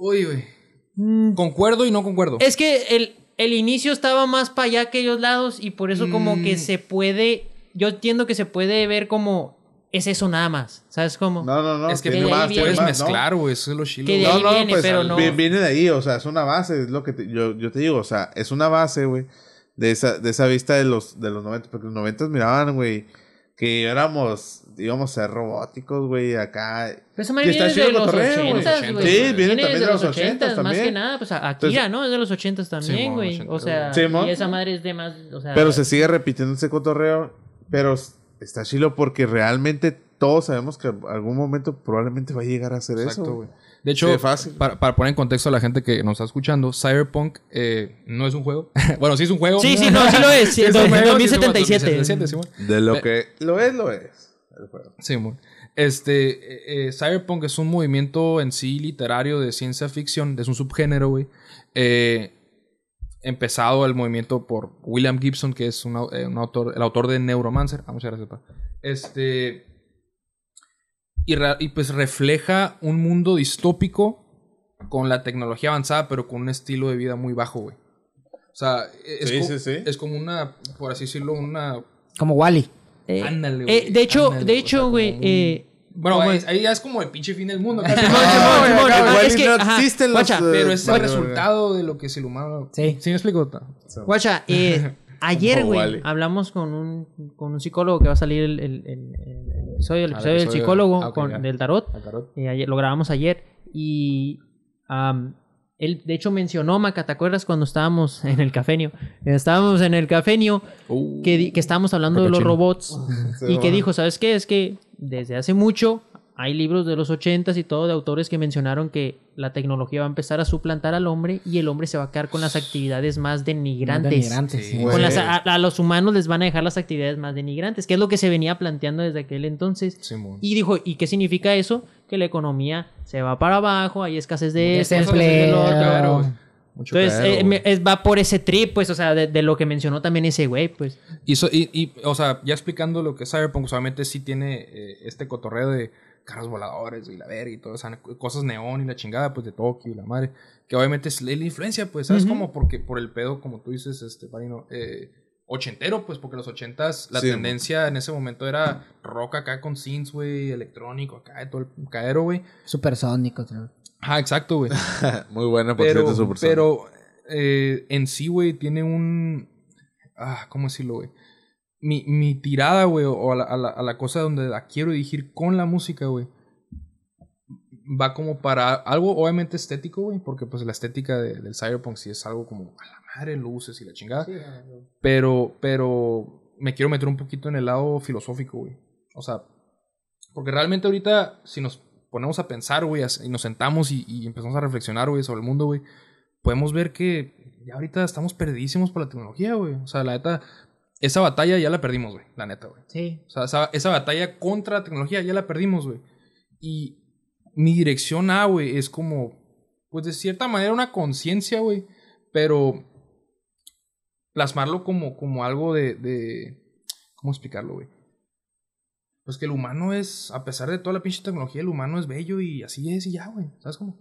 Uy, güey. Concuerdo y no concuerdo. Es que el, el inicio estaba más para allá que aquellos lados y por eso como que Mm. se puede, yo entiendo que se puede ver como es eso nada más, ¿sabes cómo? No, no, no. es que tiene más, viene. tiene puedes más, ¿no? mezclar, güey. Eso es lo chilo. Que de ahí no, no, viene, pues pero no. vi- viene de ahí, o sea, es una base, es lo que te- yo, yo te digo, o sea, es una base, güey, de esa, de esa vista de los, de los 90, porque los 90 miraban, güey, que éramos, íbamos a ser robóticos, güey, acá. Pero esa que madre está viene chido de el los cotorreo, güey. 80, Sí, viene también desde de los 80 80s más también. que nada, pues Akira, Entonces- ¿no? Es de los 80 también, Sí, güey. ochentero, o sea. Sí, y esa madre es de más, o sea, Pero se sigue repitiendo ese cotorreo, pero está chilo porque realmente todos sabemos que en algún momento probablemente va a llegar a hacer Exacto, eso, güey. güey. De hecho, Sí, fácil. Para, para poner en contexto a la gente que nos está escuchando, Cyberpunk eh, no es un juego. bueno, sí es un juego. Sí, sí, no, sí lo es. Sí es un Dos- juego, sí es un juego, 2077. 2077, Simón. De lo Pe- que lo es, lo es. el juego. Simón. Este, eh, eh, Cyberpunk es un movimiento en sí literario de ciencia ficción, es un subgénero, güey. Eh, empezado el movimiento por William Gibson, que es un, eh, un autor, el autor de Neuromancer. Ah, muchas gracias, pa. Este. Y, pues refleja un mundo distópico con la tecnología avanzada, pero con un estilo de vida muy bajo, güey. O sea, es, Sí, co- sí, sí. es como una, por así decirlo, una... Como Wally. Eh, Ándale, eh, güey, de hecho, ándale, de hecho, güey, eh, Bueno, ahí, ahí ya es como el pinche fin del mundo. No, es que, no ajá, existen los, guacha, eh, Pero es el Vale, resultado de lo que se el humano. Sí. ¿Sí me explico? Guacha, eh, ayer, güey, vale. hablamos con un, con un psicólogo que va a salir el, el- el- el episodio, el episodio del psicólogo Ah, con- del tarot. Eh, ayer- lo grabamos ayer y él de hecho mencionó, Maca, ¿te acuerdas cuando estábamos en el cafenio? Estábamos en el cafenio Uh, que, que estábamos hablando de los robots y que dijo, ¿sabes qué? Es que desde hace mucho hay libros de los ochentas y todo de autores que mencionaron que la tecnología va a empezar a suplantar al hombre y el hombre se va a quedar con las actividades más denigrantes. Denigrantes, Sí. Con las- a, a los humanos les van a dejar las actividades más denigrantes, que es lo que se venía planteando desde aquel entonces. Simón. Y dijo, ¿y qué significa eso? Que la economía se va para abajo, hay escasez de esto, Desempleo. Claro. Mucho Entonces, eh, güey. me- es- va por ese trip, pues, o sea, de, de lo que mencionó también ese güey, pues. Y, so- y, y, o sea, ya explicando lo que es Cyberpunk, solamente sí tiene eh, este cotorreo de carros voladores y la verga y todas esas cosas neón y la chingada, pues de Tokio y la madre. Que obviamente es la la influencia, pues, ¿sabes? Ujú. Como porque por el pedo, como tú dices, este, Parino, eh, ochentero, pues, porque los ochentas, la Sí, tendencia en ese momento era rock acá con synths, güey, electrónico acá, de todo el caero, güey. Supersónico. creo. Ah, exacto, güey. Muy buena, por pero, cierto, Sonic. pero eh, en sí, güey, tiene un... Ah, ¿cómo decirlo, güey? Mi, mi tirada, güey, o a la, a, la, a la cosa donde la quiero dirigir con la música, güey, va como para algo obviamente estético, güey, porque pues la estética de- del cyberpunk sí es algo como a la madre, luces y la chingada. Pero, pero me quiero meter un poquito en el lado filosófico, güey. O sea, porque realmente ahorita, si nos ponemos a pensar, güey, y nos sentamos y, y empezamos a reflexionar, güey, sobre el mundo, güey, podemos ver que ya ahorita estamos perdidísimos por la tecnología, güey. O sea, la neta, esa batalla ya la perdimos, güey, la neta, güey. Sí. O sea, esa, esa batalla contra la tecnología ya la perdimos, güey. Y mi dirección A, güey, es como, pues de cierta manera una conciencia, güey, pero plasmarlo como, como algo de, de, ¿cómo explicarlo, güey? Pues que el humano es, a pesar de toda la pinche tecnología, el humano es bello y así es y ya, güey. ¿Sabes cómo?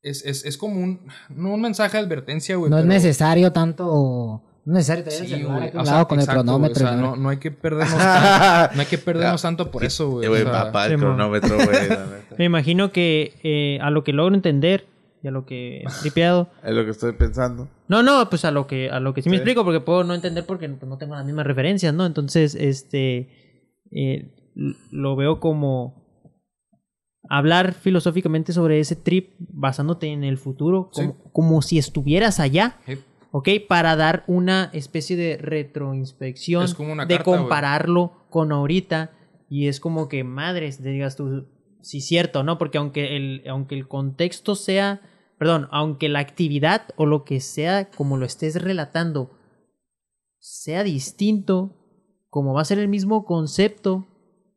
Es, es, es como un, no un mensaje de advertencia, güey. No es necesario tanto. No es necesario tener el Sí, celular O sea, lado con el exacto, cronómetro. O sea, no, no hay que perdernos tanto, no hay que perdernos tanto por eso, güey. O güey, sea, papá, el cronómetro, güey. Me imagino que eh, a lo que logro entender y a lo que he tripeado. Es lo que estoy pensando. No, no, pues a lo que, a lo que sí, me explico, porque puedo no entender porque pues, no tengo las mismas referencias, ¿no? Entonces, este eh, lo veo como hablar filosóficamente sobre ese trip basándote en el futuro, Sí. como, como si estuvieras allá, sí. ¿ok? Para dar una especie de retroinspección, Es como una de carta, compararlo con ahorita, y es como que, madres, digas tú, sí, cierto, ¿no? Porque aunque el, aunque el contexto sea, perdón, aunque la actividad o lo que sea, como lo estés relatando, sea distinto, como va a ser el mismo concepto,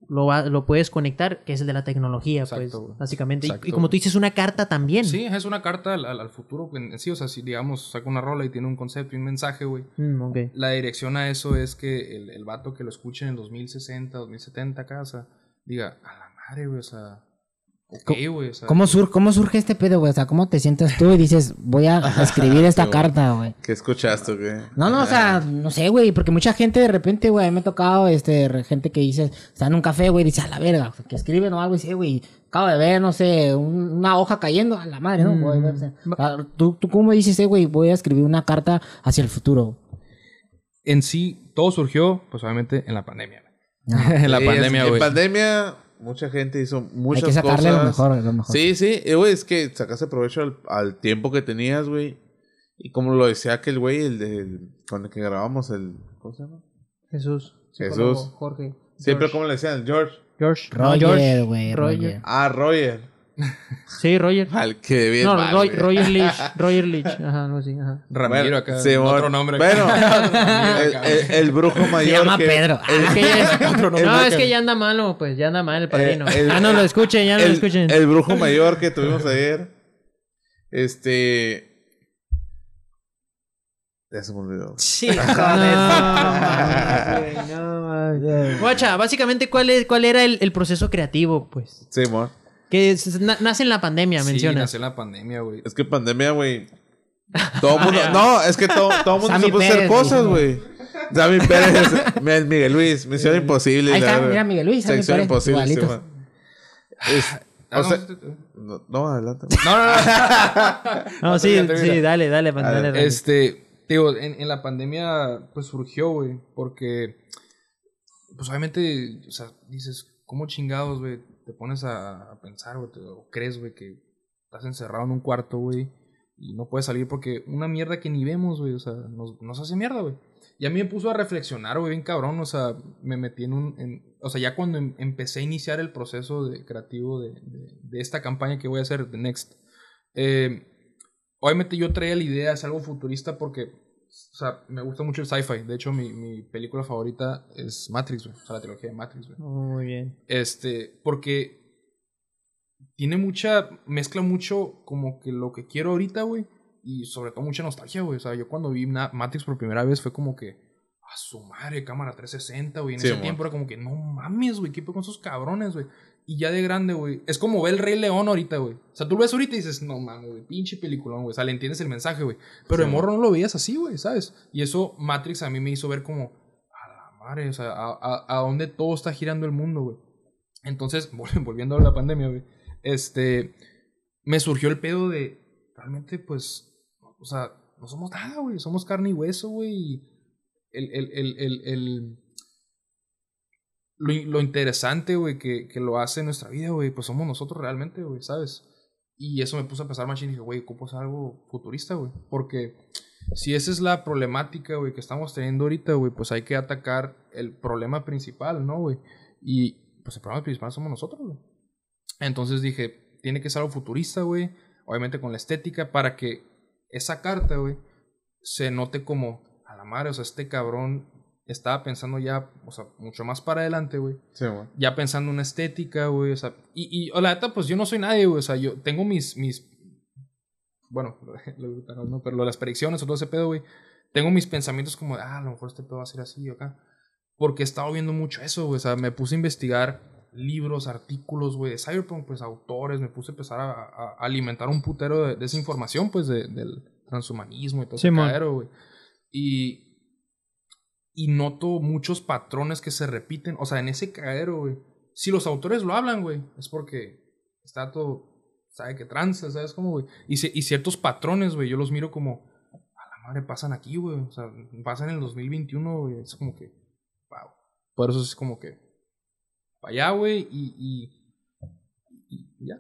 lo, va- lo puedes conectar, que es el de la tecnología, Exacto, pues, básicamente. Y- Exacto, y, como tú dices, una carta también. Sí, es una carta al, futuro en, sí. O sea, si digamos saca una rola y tiene un concepto y un mensaje, güey. Mm. La dirección a eso es que el, el vato que lo escuche en el 2060, 2070 acá, o sea, diga, a la madre, güey, o sea, o sea. ¿Cómo, sur- ¿Cómo surge este pedo, güey? O sea, ¿cómo te sientes tú y dices, voy a escribir esta carta, güey? ¿Qué escuchaste, güey? No, no, o sea, no sé, güey, porque mucha gente de repente, güey, a mí me ha tocado, este, gente que dice, está en un café, güey, dice, a la verga, que escriben o algo y dice, güey, acabo de ver, no sé, un- una hoja cayendo, a la madre, ¿no? Mm. Güey, o sea, o sea, ¿tú, tú cómo dices, eh, güey, voy a escribir una carta hacia el futuro? En sí, todo surgió, pues obviamente, en la pandemia. güey. en la Sí, pandemia, güey. En pandemia, mucha gente hizo muchas Hay que sacarle cosas. lo mejor, lo mejor. Sí, sí, eh, güey, es que sacaste provecho al, al tiempo que tenías, güey. Y como lo decía aquel güey, el del, con el que grabamos el. ¿Cómo se llama? Jesús. Jesús. Jorge. Siempre, George. como le decían? George. George. no, Roger, George. güey, Roger. Roger. Ah, Roger. Sí, Roger. Al que bien no, mal, Roy- güey. Roger Leach. Roger Leach. Ajá, algo así. Ajá. Ramiro acá, sí, otro bueno. nombre. Bueno, el, acá, el- el brujo mayor. Se llama que- Pedro. el- Es que ya es- Otro nombre. no, es que ya anda malo, pues ya anda mal el padrino. Eh, el- ya no lo escuchen, ya no lo el, escuchen. el brujo mayor que tuvimos ayer. Este. Ya se me olvidó. Sí, joder. güey, no, mames. Guacha, básicamente, ¿cuál, es, cuál era el, el proceso creativo? Pues Sí, amor. Que es- na- nace en la pandemia, Sí, mencionas. nació en la pandemia, güey. Es que pandemia, güey. Todo mundo. No, es que todo, todo mundo se puede hacer Pérez, cosas, güey. Sammy Pérez, Miguel Luis, Misión Imposible. Ahí está, mira, Miguel Luis, Sammy Sección Pérez, Imposible, sí. Es- Ah, o no, sea, adelante. no, no, no. No, sí, sí, dale, dale, dale. dale. Este, digo, en, en la pandemia, pues surgió, güey, porque, pues obviamente, o sea, dices, ¿cómo chingados, güey? Te pones a, pensar, güey, o crees, güey, que estás encerrado en un cuarto, güey, y no puedes salir porque una mierda que ni vemos, güey, o sea, nos, hace mierda, güey. Y a mí me puso a reflexionar, güey, bien cabrón, o sea, me metí en un, o sea, ya cuando em- empecé a iniciar el proceso de, creativo de, de, de esta campaña que voy a hacer, The Next, eh, obviamente yo traía la idea, es algo futurista porque, o sea, me gusta mucho el sci-fi. De hecho, mi, mi película favorita es Matrix, güey. O sea, la trilogía de Matrix, güey. Muy bien. Este, porque tiene mucha, mezcla mucho como que lo que quiero ahorita, güey. Y sobre todo mucha nostalgia, güey. O sea, yo cuando vi Matrix por primera vez fue como que, a su madre, cámara 360, güey. En Sí, ese tiempo era como que, no mames, güey, qué pedo con esos cabrones, güey. Y ya de grande, güey. Es como ver el Rey León ahorita, güey. O sea, tú lo ves ahorita y dices, no mames, güey, pinche peliculón, güey. O sea, le entiendes el mensaje, güey. Pero Sí, de morro no lo veías así, güey, ¿sabes? Y eso Matrix a mí me hizo ver como, a la madre, o sea, a, a, a dónde todo está girando el mundo, güey. Entonces, vol- volviendo a la pandemia, güey, este, me surgió el pedo de, realmente, pues, o sea, no somos nada, güey, somos carne y hueso, güey, y el, el, el, el, el- lo, lo interesante, güey, que, que lo hace en nuestra vida, güey, pues somos nosotros realmente, güey, ¿sabes? Y eso me puso a pensar más y dije, güey, ¿cómo es algo futurista, güey? Porque si esa es la problemática, güey, que estamos teniendo ahorita, güey, pues hay que atacar el problema principal, ¿no, güey? Y pues el problema principal somos nosotros, güey. Entonces dije, tiene que ser algo futurista, güey. Obviamente con la estética, para que esa carta, güey, se note como a la madre. O sea, este cabrón estaba pensando ya, o sea, mucho más para adelante, güey. Sí, güey. Ya pensando en una estética, güey. O sea, y, y o la neta, pues yo no soy nadie, güey. O sea, yo tengo mis, mis bueno, lo, no, pero lo de las predicciones o todo ese pedo, güey. Tengo mis pensamientos como de, ah, a lo mejor este pedo va a ser así o acá. Porque he estado viendo mucho eso, güey. O sea, me puse a investigar libros, artículos, güey, de Cyberpunk, pues autores. Me puse a empezar a, a- alimentar un putero de, de esa información, pues, de- del transhumanismo y todo ese Simón. cagadero, güey. Y, y noto muchos patrones que se repiten. O sea, en ese cagadero, güey. Si los autores lo hablan, güey, es porque está todo. ¿Sabe qué tranza? ¿Sabes cómo, güey? Y, y ciertos patrones, güey, yo los miro como. A la madre, pasan aquí, güey. O sea, pasan en el 2021, güey. Es como que. Wow. Por eso es como que. Para allá, güey, y. y ya.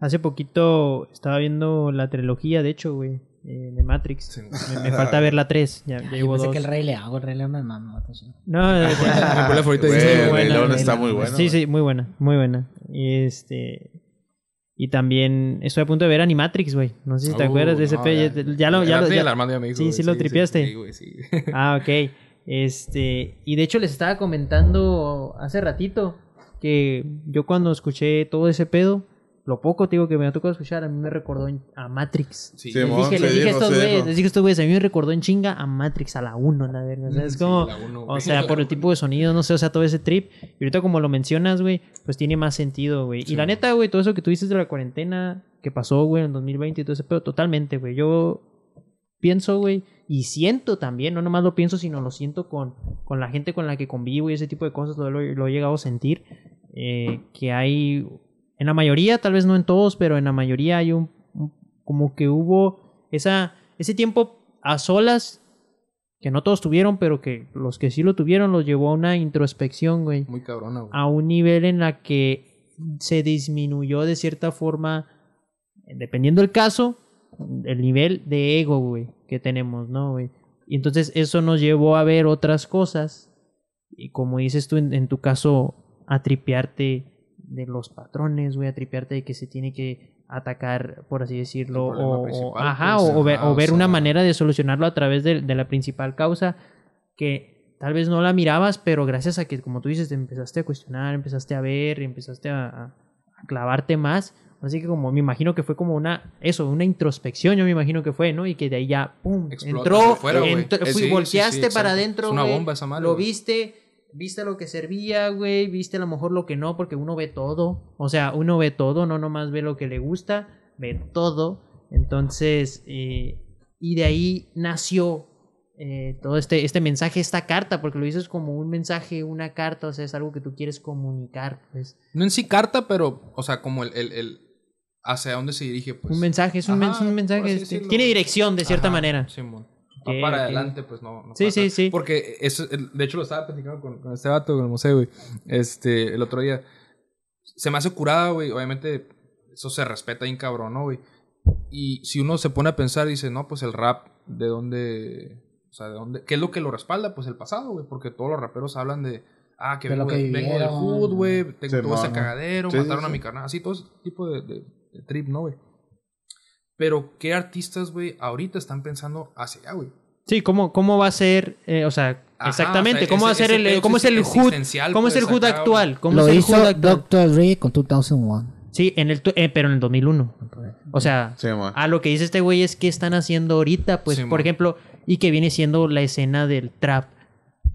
Hace poquito estaba viendo la trilogía, de hecho, güey, eh, de Matrix. Sí. Me, me falta ver la 3, ya, ya Yo llevo pensé dos. que el Rey León, el Rey León me mama. sí. No, el buena, León está muy bueno. sí, sí, muy buena, muy buena. Y este. Y también estoy a punto de ver Animatrix, güey. No sé si te Uh, acuerdas de ese no, pe- ya- lo, ya lo- ya- del Armando ya me dijo, Sí, sí lo tripiaste. Sí, güey, sí. Ah, ok. Este, y de hecho les estaba comentando hace ratito que yo cuando escuché todo ese pedo, lo poco te digo que me ha tocado escuchar, a mí me recordó en- a Matrix. Sí, Sí, Les dije, les dije dijo, estos güeyes, les dije a estos güeyes, a mí me recordó en chinga a Matrix, a la 1, la verga. O sea, es Sí, como, uno, o sea, por el tipo de sonido, no sé, o sea, todo ese trip. Y ahorita como lo mencionas, güey, pues tiene más sentido, güey. Sí, y la neta, güey, todo eso que tú dices de la cuarentena que pasó, güey, en 2020 y todo ese pedo, totalmente, güey. Yo pienso, güey, y siento también, no nomás lo pienso, sino lo siento con, con la gente con la que convivo y ese tipo de cosas, lo, lo- lo he llegado a sentir, eh, que hay, en la mayoría, tal vez no en todos, pero en la mayoría hay un, un- como que hubo esa, ese tiempo a solas, que no todos tuvieron, pero que los que sí lo tuvieron los llevó a una introspección, güey Muy cabrona, güey. a un nivel en la que se disminuyó de cierta forma, dependiendo del caso, el nivel de ego, güey, que tenemos, ¿no, güey? Y entonces eso nos llevó a ver otras cosas, y como dices tú en, en tu caso, a tripearte de los patrones, güey, a tripearte de que se tiene que atacar, por así decirlo, problema o, ajá, pues, o, o ver, o ver una manera de solucionarlo a través de, de la principal causa que tal vez no la mirabas, pero gracias a que, como tú dices, te empezaste a cuestionar, empezaste a ver, empezaste a, a- a clavarte más. Así que como me imagino que fue como una, eso, una introspección, yo me imagino que fue, ¿no? Y que de ahí ya, ¡pum! Explota entró, Eh, fui- sí, volteaste sí, para adentro, Es una güey, bomba esa madre, lo viste, viste lo que servía, güey, viste a lo mejor lo que no, porque uno ve todo. O sea, uno ve todo, no nomás ve lo que le gusta, ve todo. Entonces, eh, y de ahí nació eh, todo este, este mensaje, esta carta, porque lo dices como un mensaje, una carta, o sea, es algo que tú quieres comunicar, pues. No en sí carta, pero, o sea, como el, el, el hacia dónde se dirige, pues. un mensaje, es un, men- un mensaje, este, tiene dirección de cierta Ajá, manera. Simón. Va para adelante, pues no. no Sí, pasa. sí, sí. Porque eso, de hecho lo estaba platicando con, con este vato, con el museo, güey. Este, el otro día. Se me hace curada, güey. Obviamente, eso se respeta bien cabrón, ¿no, güey? Y si uno se pone a pensar, dice, no, pues el rap, ¿de dónde? O sea, ¿de dónde? ¿Qué es lo que lo respalda? Pues el pasado, güey. Porque todos los raperos hablan de. Ah, que vengo, que de- vengo del hood, güey. Tengo Sí, todo ese cagadero. Sí, sí, mataron a mi carnal. Así, todo ese tipo de, de- de trip, ¿no, güey? Pero, ¿qué artistas, güey, ahorita están pensando hacia allá, güey? Sí, ¿cómo, cómo va a ser, eh, o sea, Ajá, exactamente, o sea, cómo va a ese- ser ese el, cómo es el cómo es el hood acá, actual, cómo Lo es el hizo hood actual. Dr. Dre con 2001. Sí, en el, eh, pero en el 2001. O sea, Sí, a lo que dice este güey es que están haciendo ahorita, pues, Sí, por ejemplo, y que viene siendo la escena del trap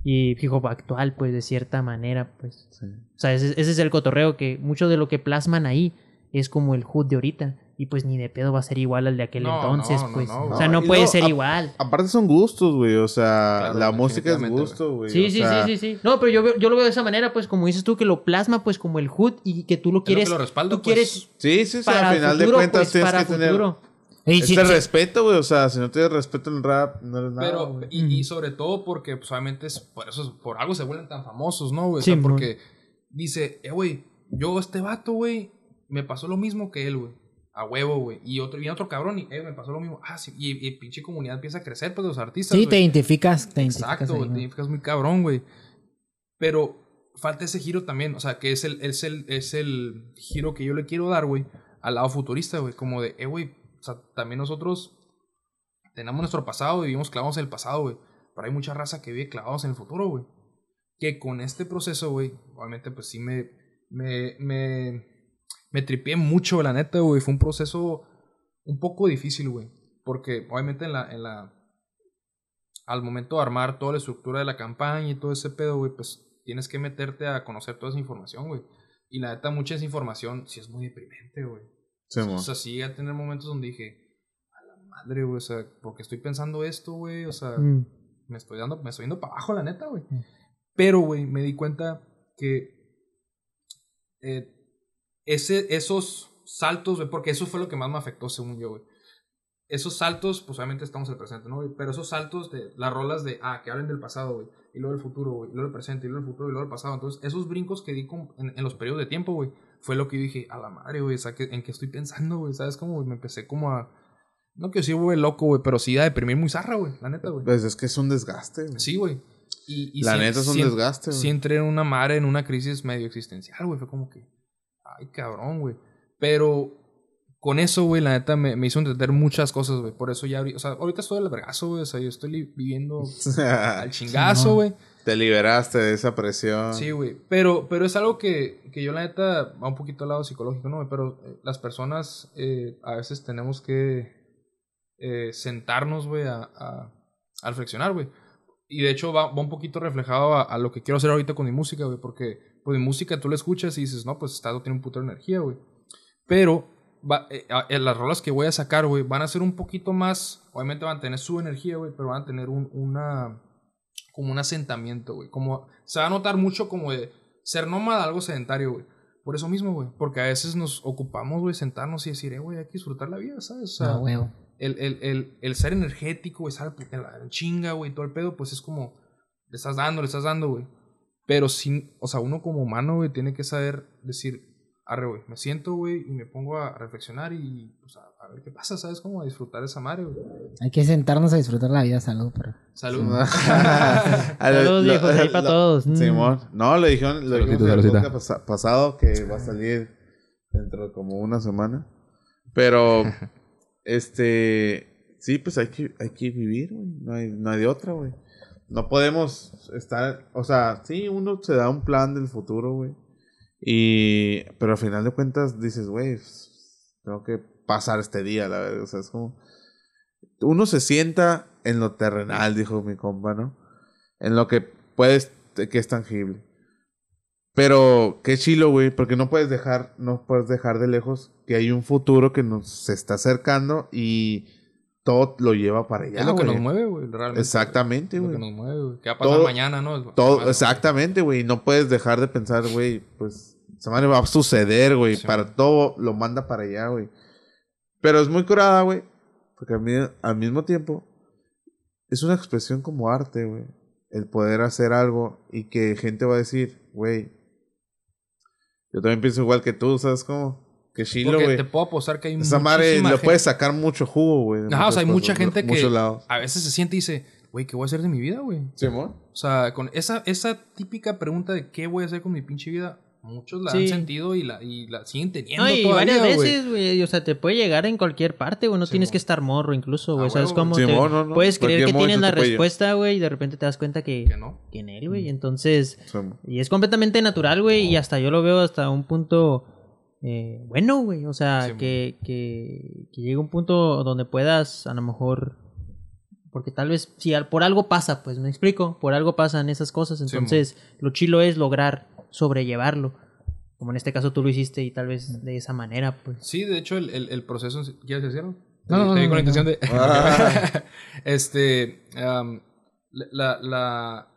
y hip hop actual, pues, de cierta manera, pues. Sí. O sea, ese, ese es el cotorreo, que mucho de lo que plasman ahí es como el hood de ahorita. Y pues ni de pedo va a ser igual al de aquel No, entonces, no, pues. no, o sea, no. puede ser a- igual. Aparte son gustos, güey. O sea, Claro, la música es gusto, güey. Sí, sí, sea, sí, sí, sí. No, pero yo, veo- yo lo veo de esa manera, pues, como dices tú, que lo plasma, pues, como el hood y que tú lo Es lo que quieres. lo respalda, tú pues. quieres Sí, sí, sí. para Al final futuro, de cuentas pues, tienes para que tener futuro. Y este sí, sí, respeto, güey. O sea, si no tienes respeto en el rap, no eres nada. Pero, y, y sobre todo porque, pues, obviamente, es por eso, por algo se vuelven tan famosos, ¿no, güey? O sea, Sí, porque dice, eh, güey, yo, este vato, güey, me pasó lo mismo que él, güey. A huevo, güey. Y otro, viene otro cabrón y, eh, me pasó lo mismo. Ah, sí. Y, y pinche comunidad empieza a crecer, pues, los artistas. Sí, te identificas, te identificas Exacto, ahí, güey. ¿no? Te identificas muy cabrón, güey. Pero falta ese giro también, o sea, que es el, es el, es el giro que yo le quiero dar, güey, al lado futurista, güey, como de, eh, güey, o sea, también nosotros tenemos nuestro pasado, vivimos clavados en el pasado, güey, pero hay mucha raza que vive clavados en el futuro, güey. Que con este proceso, güey, obviamente, pues sí me, me, me, me tripié mucho, la neta, güey, fue un proceso un poco difícil, güey, porque obviamente en la, en la, al momento de armar toda la estructura de la campaña y todo ese pedo, güey, pues tienes que meterte a conocer toda esa información, güey. Y la neta, mucha esa información sí es muy deprimente, güey. Sí, o sea, sí a tener momentos donde dije, a la madre, güey, o sea, porque estoy pensando esto, güey, o sea, Mm. me estoy dando, me estoy yendo para abajo, la neta, güey. Mm. Pero, güey, me di cuenta que eh, ese, esos saltos, güey, porque eso fue lo que más me afectó, según yo, güey. Esos saltos, pues obviamente estamos en el presente, ¿no? güey? Pero esos saltos de las rolas de, ah, que hablen del pasado, güey, y luego del futuro, güey, y luego del presente, y luego del futuro, y luego del pasado. Entonces, esos brincos que di con- en, en los periodos de tiempo, güey, fue lo que yo dije, a la madre, güey, ¿en qué estoy pensando, güey? ¿Sabes cómo, güey? Me empecé como a, no que sí, güey, loco, güey, pero sí a deprimir muy zarra, güey, la neta, güey. Pues es que es un desgaste, güey. Sí, güey. Y, y La neta es un desgaste, güey. Sí entré en una madre, en una crisis medio existencial, güey. Fue como que, ay, cabrón, güey. Pero con eso, güey, la neta me, me hizo entender muchas cosas, güey. Por eso ya, o sea, ahorita estoy al vergazo, güey. O sea, yo estoy viviendo al chingazo, güey. Te liberaste de esa presión. Sí, güey. Pero, pero es algo que, que yo, la neta, va un poquito al lado psicológico, ¿no? Pero eh, las personas eh, a veces tenemos que eh, sentarnos, güey, a, a, a reflexionar, güey. Y de hecho va, va un poquito reflejado a, a lo que quiero hacer ahorita con mi música, güey. Porque, pues, mi música tú la escuchas y dices, no, pues, Estado tiene un puto de energía, güey. Pero va- eh, a- eh, las rolas que voy a sacar, güey, van a ser un poquito más. Obviamente van a tener su energía, güey, pero van a tener un, una. Como un asentamiento, güey. Como. Se va a notar mucho como de ser nómada, algo sedentario, güey. Por eso mismo, güey. Porque a veces nos ocupamos, güey, sentarnos y decir, eh, güey, hay que disfrutar la vida, ¿sabes? O sea, Ah, huevo. el, el, el, el ser energético, estar en la chinga, güey, todo el pedo, pues es como, le estás dando, le estás dando, güey. Pero sin, o sea, uno como humano, güey, tiene que saber decir, arre, güey, me siento, güey, y me pongo a reflexionar y, pues, a, a ver qué pasa, ¿sabes? Como a disfrutar esa madre, güey. Hay que sentarnos a disfrutar la vida, salud, pero. Salud. Saludos, viejos, ahí para todos. Mm. Simón. No, le dijeron, lo Saludcita, en el podcast pasa- pasado que va a salir dentro de como una semana. Pero, este, sí, pues hay que, hay que vivir, güey. No hay, no hay de otra, güey. No podemos estar, o sea, sí, uno se da un plan del futuro, güey. Y, pero al final de cuentas dices, güey, tengo que pasar este día, la verdad. O sea, es como, uno se sienta en lo terrenal, dijo mi compa, ¿no? En lo que puedes, que es tangible. Pero qué chilo, güey, porque no puedes dejar, no puedes dejar de lejos que hay un futuro que nos se está acercando y todo lo lleva para allá. es lo que güey. nos mueve, güey, realmente. Exactamente, Es lo que güey. nos mueve, güey. ¿Qué va a pasar Todo- mañana, no? Todo, exactamente, güey. No puedes dejar de pensar, güey, pues, esa madre va a suceder, güey. Sí. para todo lo manda para allá, güey. Pero es muy curada, güey. Porque al mismo tiempo, es una expresión como arte, güey. El poder hacer algo y que gente va a decir, güey, yo también pienso igual que tú, ¿sabes cómo? Que chilo, Porque güey. te puedo apostar que hay Esa madre le puedes sacar mucho jugo, güey. Ajá, o sea, hay mucha gente que lados. a veces se siente y dice, güey, ¿qué voy a hacer de mi vida, güey? Simón. O sea, con esa, esa típica pregunta de qué voy a hacer con mi pinche vida, muchos la Sí. han sentido y la, y la siguen teniendo No, y todavía, varias veces, güey. O sea, te puede llegar en cualquier parte, güey. No Sí, tienes mo. que estar morro, incluso, güey. Ah, ¿Sabes cómo? Sí, Te- mo, no, no. Puedes creer que tienes la puede respuesta, güey, y de repente te das cuenta que, Que no. que en él, güey. Entonces, y es completamente natural, güey. Y hasta yo lo veo hasta un punto eh, bueno, güey. O sea, Sí, que, que, que llegue un punto donde puedas, a lo mejor. Porque tal vez, si al- por algo pasa, pues me explico, por algo pasan esas cosas. Sí. Entonces, lo chilo es lograr sobrellevarlo. Como en este caso tú lo hiciste y tal vez de esa manera, pues. Sí, de hecho, el, el, el proceso... ¿Quieres decirlo? No, no, Te no, con la no, intención de... Ah. este... la, la...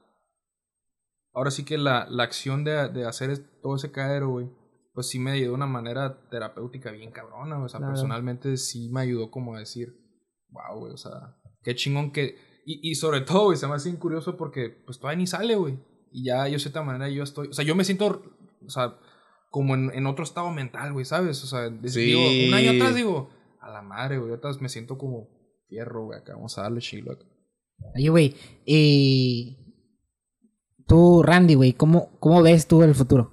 Ahora sí que la, la acción de, de hacer es- todo ese caero, güey, pues sí me ayudó de una manera terapéutica bien cabrona, o sea, Claro. personalmente sí me ayudó como a decir, wow, güey, o sea, qué chingón que... Y, y sobre todo, güey, se me hace bien curioso porque pues todavía ni sale, güey. Y ya yo de cierta manera yo estoy... O sea, yo me siento, o sea, como en, en otro estado mental, güey, ¿sabes? O sea, de- Sí. digo, un año atrás digo, a la madre, güey, ahorita me siento como fierro, güey, acá vamos a darle chilo acá. Oye, güey, y tú, Randy, güey, ¿cómo, ¿cómo ves tú el futuro?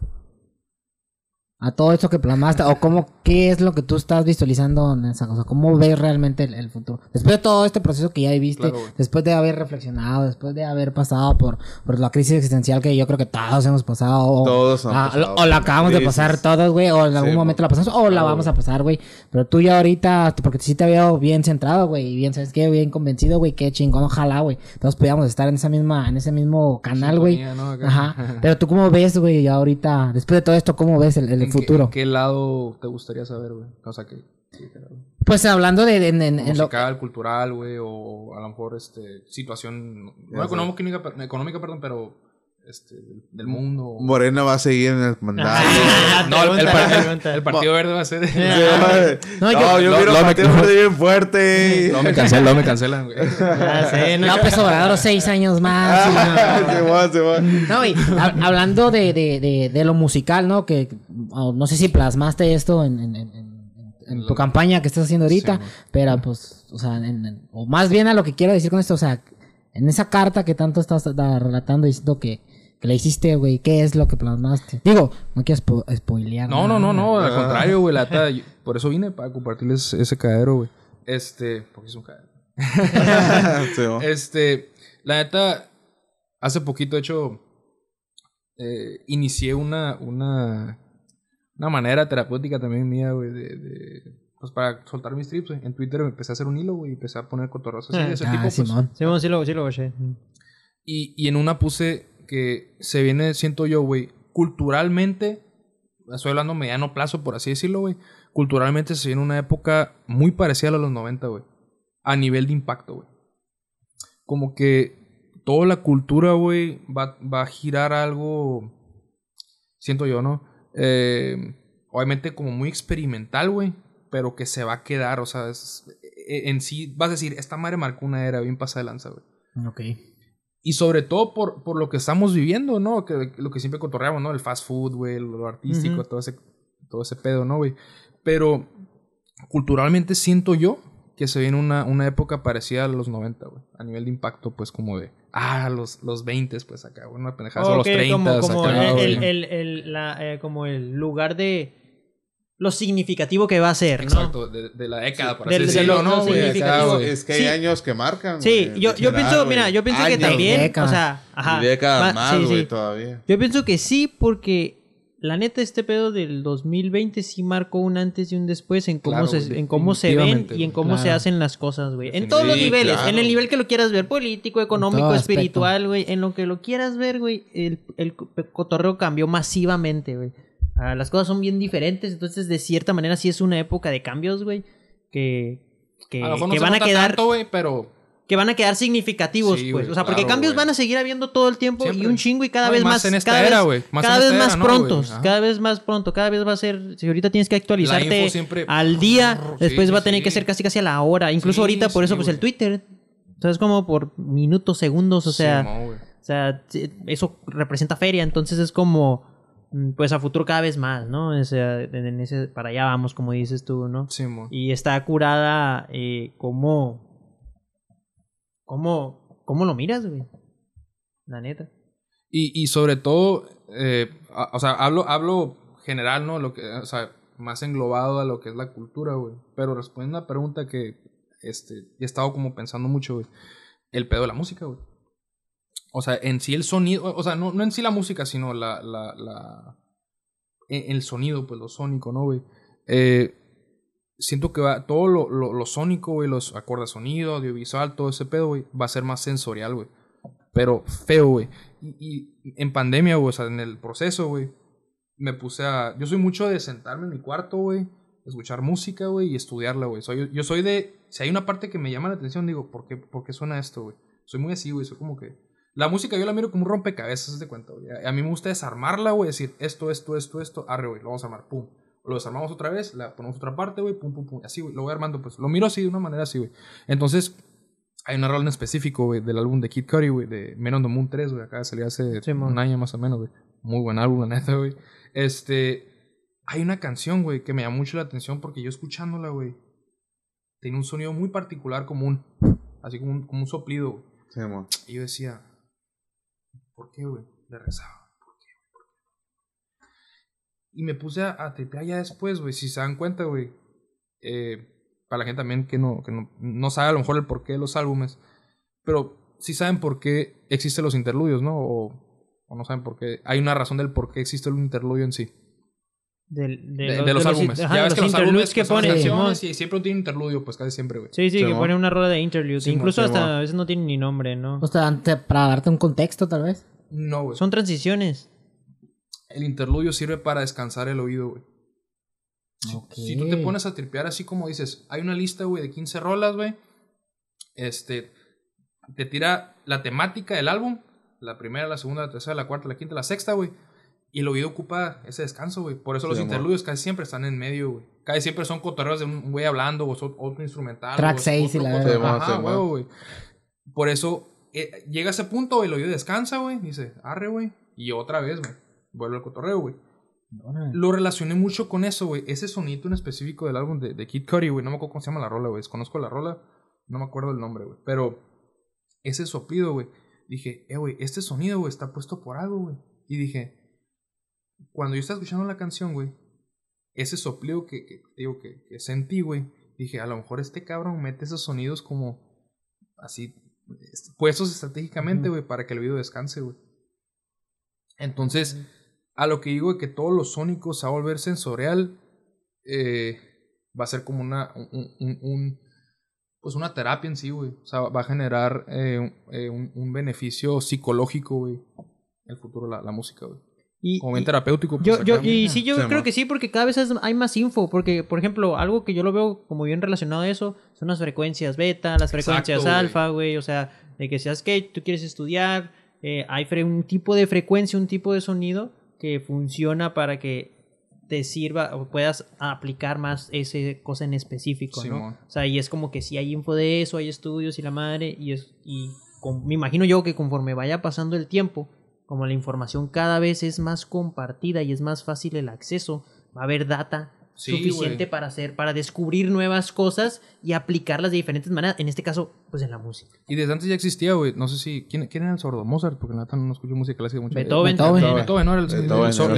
A todo esto que plasmaste, o cómo, qué es lo que tú estás visualizando en esa cosa, cómo ves realmente el, el futuro. Después de todo este proceso que ya viviste, Claro, después de haber reflexionado, después de haber pasado por, por la crisis existencial que yo creo que todos hemos pasado, o, Todos ah, pasado o la acabamos de pasar todos, güey, o en algún Sí, momento mo. la pasamos, o la vamos a pasar, güey. Pero tú ya ahorita, porque sí te veo bien centrado, güey, y bien, ¿sabes qué? Bien convencido, güey, qué chingón, ojalá, güey. Todos podíamos estar en esa misma, en ese mismo canal, güey. Ajá. Pero tú cómo ves, güey, ya ahorita, después de todo esto, cómo ves el, el ¿En qué- futuro? en ¿Qué, lado te gustaría saber, güey? O sea, que... sí, claro. Pues hablando de, de- en- en lo- musical, cultural, güey, o a lo mejor este situación no económica, económica, perdón, pero este del, del mundo. Morena va a seguir en el mandato. Ah, no, el, partido verde va a ser. No, no, yo- yo, lo- miro lo- a Partido me- Verde bien fuerte. no me cancelan, no me cancelan, güey. Ah, sí, no, López Obrador, seis años más. y no. se va, se va. No, güey, hablando de, de, de, de lo musical, ¿no? Que no sé si plasmaste esto en, en, en- en- en tu campaña que estás haciendo ahorita, Sí, pero pues, o sea, en- en- o más bien a lo que quiero decir con esto, o sea, en esa carta que tanto estás da- relatando diciendo que, que le hiciste, güey, ¿qué es lo que plasmaste? Digo, no quiero spo- spoilear. No, no, no, no, al Ah. contrario, güey, la neta, yo- por eso vine para compartirles ese cadero, güey. Este, porque es un cadero. Este, la neta, hace poquito, de hecho, eh, inicié una, una, una manera terapéutica también mía, güey, de, de, pues para soltar mis trips, güey. En Twitter empecé a hacer un hilo, güey, y empecé a poner cotorros así de ese Ah, tipo, pues. Simón. Sí, sí lo, sí lo goché. Y, y en una puse que se viene, siento yo, güey, culturalmente, estoy hablando mediano plazo, por así decirlo, güey, culturalmente se viene una época muy parecida a los 90, güey, a nivel de impacto, güey. Como que toda la cultura, güey, va, va a girar algo, siento yo, ¿no? Eh, obviamente como muy experimental, güey, pero que se va a quedar, o sea, e- en sí, vas a decir, esta madre marcó una era bien pasada de lanza, güey. Ok. Y sobre todo por, por lo que estamos viviendo, ¿no? Que, lo que siempre cotorreamos, ¿no? El fast food, güey, lo artístico, todo, ese, todo ese pedo, ¿no, güey? Pero culturalmente siento yo que se viene una, una época parecida a los 90, güey. A nivel de impacto, pues como de, ah, los, los 20, pues acá, güey, una pendejada, o los Ok, 30, como, como acá, el, güey. el, el- el- la, eh, como el lugar de lo significativo que va a ser, ¿no? Exacto, de, de la década, por Del- así de decirlo, lo- ¿no, lo güey? Acá. Es que hay Sí. años que marcan. Sí, güey, yo, yo pienso, güey. mira, yo pienso que también, o sea, ajá, ma- más, sí, güey, sí. todavía. Yo pienso que sí, porque la neta este pedo del 2020 sí marcó un antes y un después en cómo Claro, se en cómo se ven y en cómo se hacen las cosas, güey. En todos los Sí, niveles, claro. en el nivel que lo quieras ver, político, económico, espiritual, güey, en lo que lo quieras ver, güey, el, el co- cotorreo cambió masivamente, güey. Ah, las cosas son bien diferentes, entonces de cierta manera sí es una época de cambios, güey, que que, A lo mejor no que se van a nota quedar tanto, güey, pero que van a quedar significativos, Sí, pues. güey, O sea, porque claro, cambios güey. van a seguir habiendo todo el tiempo Siempre. y un chingo y cada No, y vez más más. en esta cada era, vez, más cada en vez esta más era, ¿no, güey? prontos. Ajá. Cada vez más pronto. Cada vez va a ser. Si ahorita tienes que actualizarte info siempre- al día, Sí, después sí, va a tener sí. que ser casi casi a la hora. Incluso Sí, ahorita, por eso, pues el. Twitter. Entonces, como por minutos, segundos, o sea. Simón, güey. O sea, eso representa feria, entonces es como, pues a futuro cada vez más, ¿no? O sea, en ese, para allá vamos, como dices tú, ¿no? Simón. Y está curada eh, como, como, cómo lo miras, güey. La neta. Y, y sobre todo, eh, a- o sea, hablo, hablo general, ¿no? Lo que, o sea, más englobado a lo que es la cultura, güey. Pero respondiendo a una pregunta que este, he estado como pensando mucho, güey. El pedo de la música, güey. O sea, en sí el sonido, o sea, no, no en sí la música, sino la, la, e- el sonido, pues lo sónico, ¿no, güey? Eh, siento que va, todo lo, lo, lo sónico, güey, los acordes de sonido, audiovisual, todo ese pedo, güey, va a ser más sensorial, güey. Pero feo, güey. Y, y en pandemia, güey, o sea, en el proceso, güey, me puse a... Yo soy mucho de sentarme en mi cuarto, güey, escuchar música, güey, y estudiarla, güey. Soy, yo soy de... Si hay una parte que me llama la atención, digo, ¿por qué, por qué suena esto, güey? Soy muy así, güey, soy como que... La música yo la miro como un rompecabezas, ¿haz de cuenta, güey. A mí me gusta desarmarla, güey, decir esto, esto, esto, esto, arre, güey, lo vamos a armar, pum. Lo desarmamos otra vez, la ponemos otra parte, güey, pum, pum, pum. Así, güey, lo voy armando, pues. Lo miro así, de una manera así, güey. Entonces, hay una rola en específico, güey, del álbum de Kid Cudi, güey, de Men on the Moon 3, güey. Acaba de salir hace Sí, un año más o menos, güey. Muy buen álbum, la neta, güey. Este. Hay una canción, güey, que me llama mucho la atención porque yo escuchándola, güey, tiene un sonido muy particular, como un. Así como un, como un soplido, güey. Sí. Y yo decía, ¿por qué, güey? le rezaba. ¿Por qué? ¿Por qué? Y me puse a, a ya después, güey. Si se dan cuenta, güey. Eh, para la gente también que no, que no, no sabe a lo mejor el porqué de los álbumes. Pero sí saben por qué existen los interludios, ¿no? O, o no saben por qué. Hay una razón del por qué existe el interludio en sí. De, de los álbumes. ajá, ya ves que los álbumes que pues, pone. canciones y siempre tiene interludio, pues casi siempre, güey. Sí, sí, que pone una rueda de interlude. Incluso hasta a veces no tiene ni nombre, ¿no? O sea, para darte un contexto, tal vez. No, güey. Son transiciones. El interludio sirve para descansar el oído, güey. Si, si tú te pones a tripear así como dices, hay una lista, güey, de 15 rolas, güey. Este, te tira la temática del álbum, la primera, la segunda, la tercera, la cuarta, la quinta, la sexta, güey. Y el oído ocupa ese descanso, güey. Por eso los amor. interludios casi siempre están en medio, güey. Casi siempre son cotorreos de un güey hablando o son otro instrumental. Track o es seis y otro la. Ajá, güey. Por eso eh, llega ese punto, el oído descansa, güey. Dice, arre, güey. Y otra vez, güey. Vuelve al cotorreo, güey. Lo relacioné mucho con eso, güey. Ese sonito en específico del álbum de, de Kid Cudi, güey. No me acuerdo cómo se llama la rola, güey. Desconozco la rola. No me acuerdo el nombre, güey. Pero ese soplido, güey. Dije, eh, güey, este sonido, güey, está puesto por algo, güey. Y dije, cuando yo estaba escuchando la canción, güey, ese soplido que, que digo, que, que sentí, güey. Dije, a lo mejor este cabrón mete esos sonidos como así, est- puestos estratégicamente, güey, para que el oído descanse, güey. Entonces, a lo que digo de que todos los sónicos se va a volver sensorial, eh, va a ser como una, un, un- un- pues una terapia en sí, güey. O sea, va a generar eh, un, eh, un- beneficio psicológico, güey. En el futuro, la, la música, güey. Y, Como bien terapéutico. pues, yo, y sí, yo Sí, creo que sí, porque cada vez hay más info. Porque, por ejemplo, algo que yo lo veo como bien relacionado a eso son las frecuencias beta, las frecuencias Exacto, alfa, güey. O sea, de que seas que tú quieres estudiar, eh, hay fre- un tipo de frecuencia, un tipo de sonido que funciona para que te sirva o puedas aplicar más esa cosa en específico, ¿no? O sea, y es como que si hay info de eso, hay estudios y la madre, y es y con- me imagino yo que conforme vaya pasando el tiempo, como la información cada vez es más compartida y es más fácil el acceso, va a haber data Sí, suficiente para hacer, para descubrir nuevas cosas y aplicarlas de diferentes maneras, en este caso, pues en la música. Y desde antes ya existía, güey. No sé si. ¿Quién, quién era el sordo? Mozart, porque la neta no escucho música clásica mucho. Beethoven. Beethoven. Beethoven, no era el, Beethoven, sordo.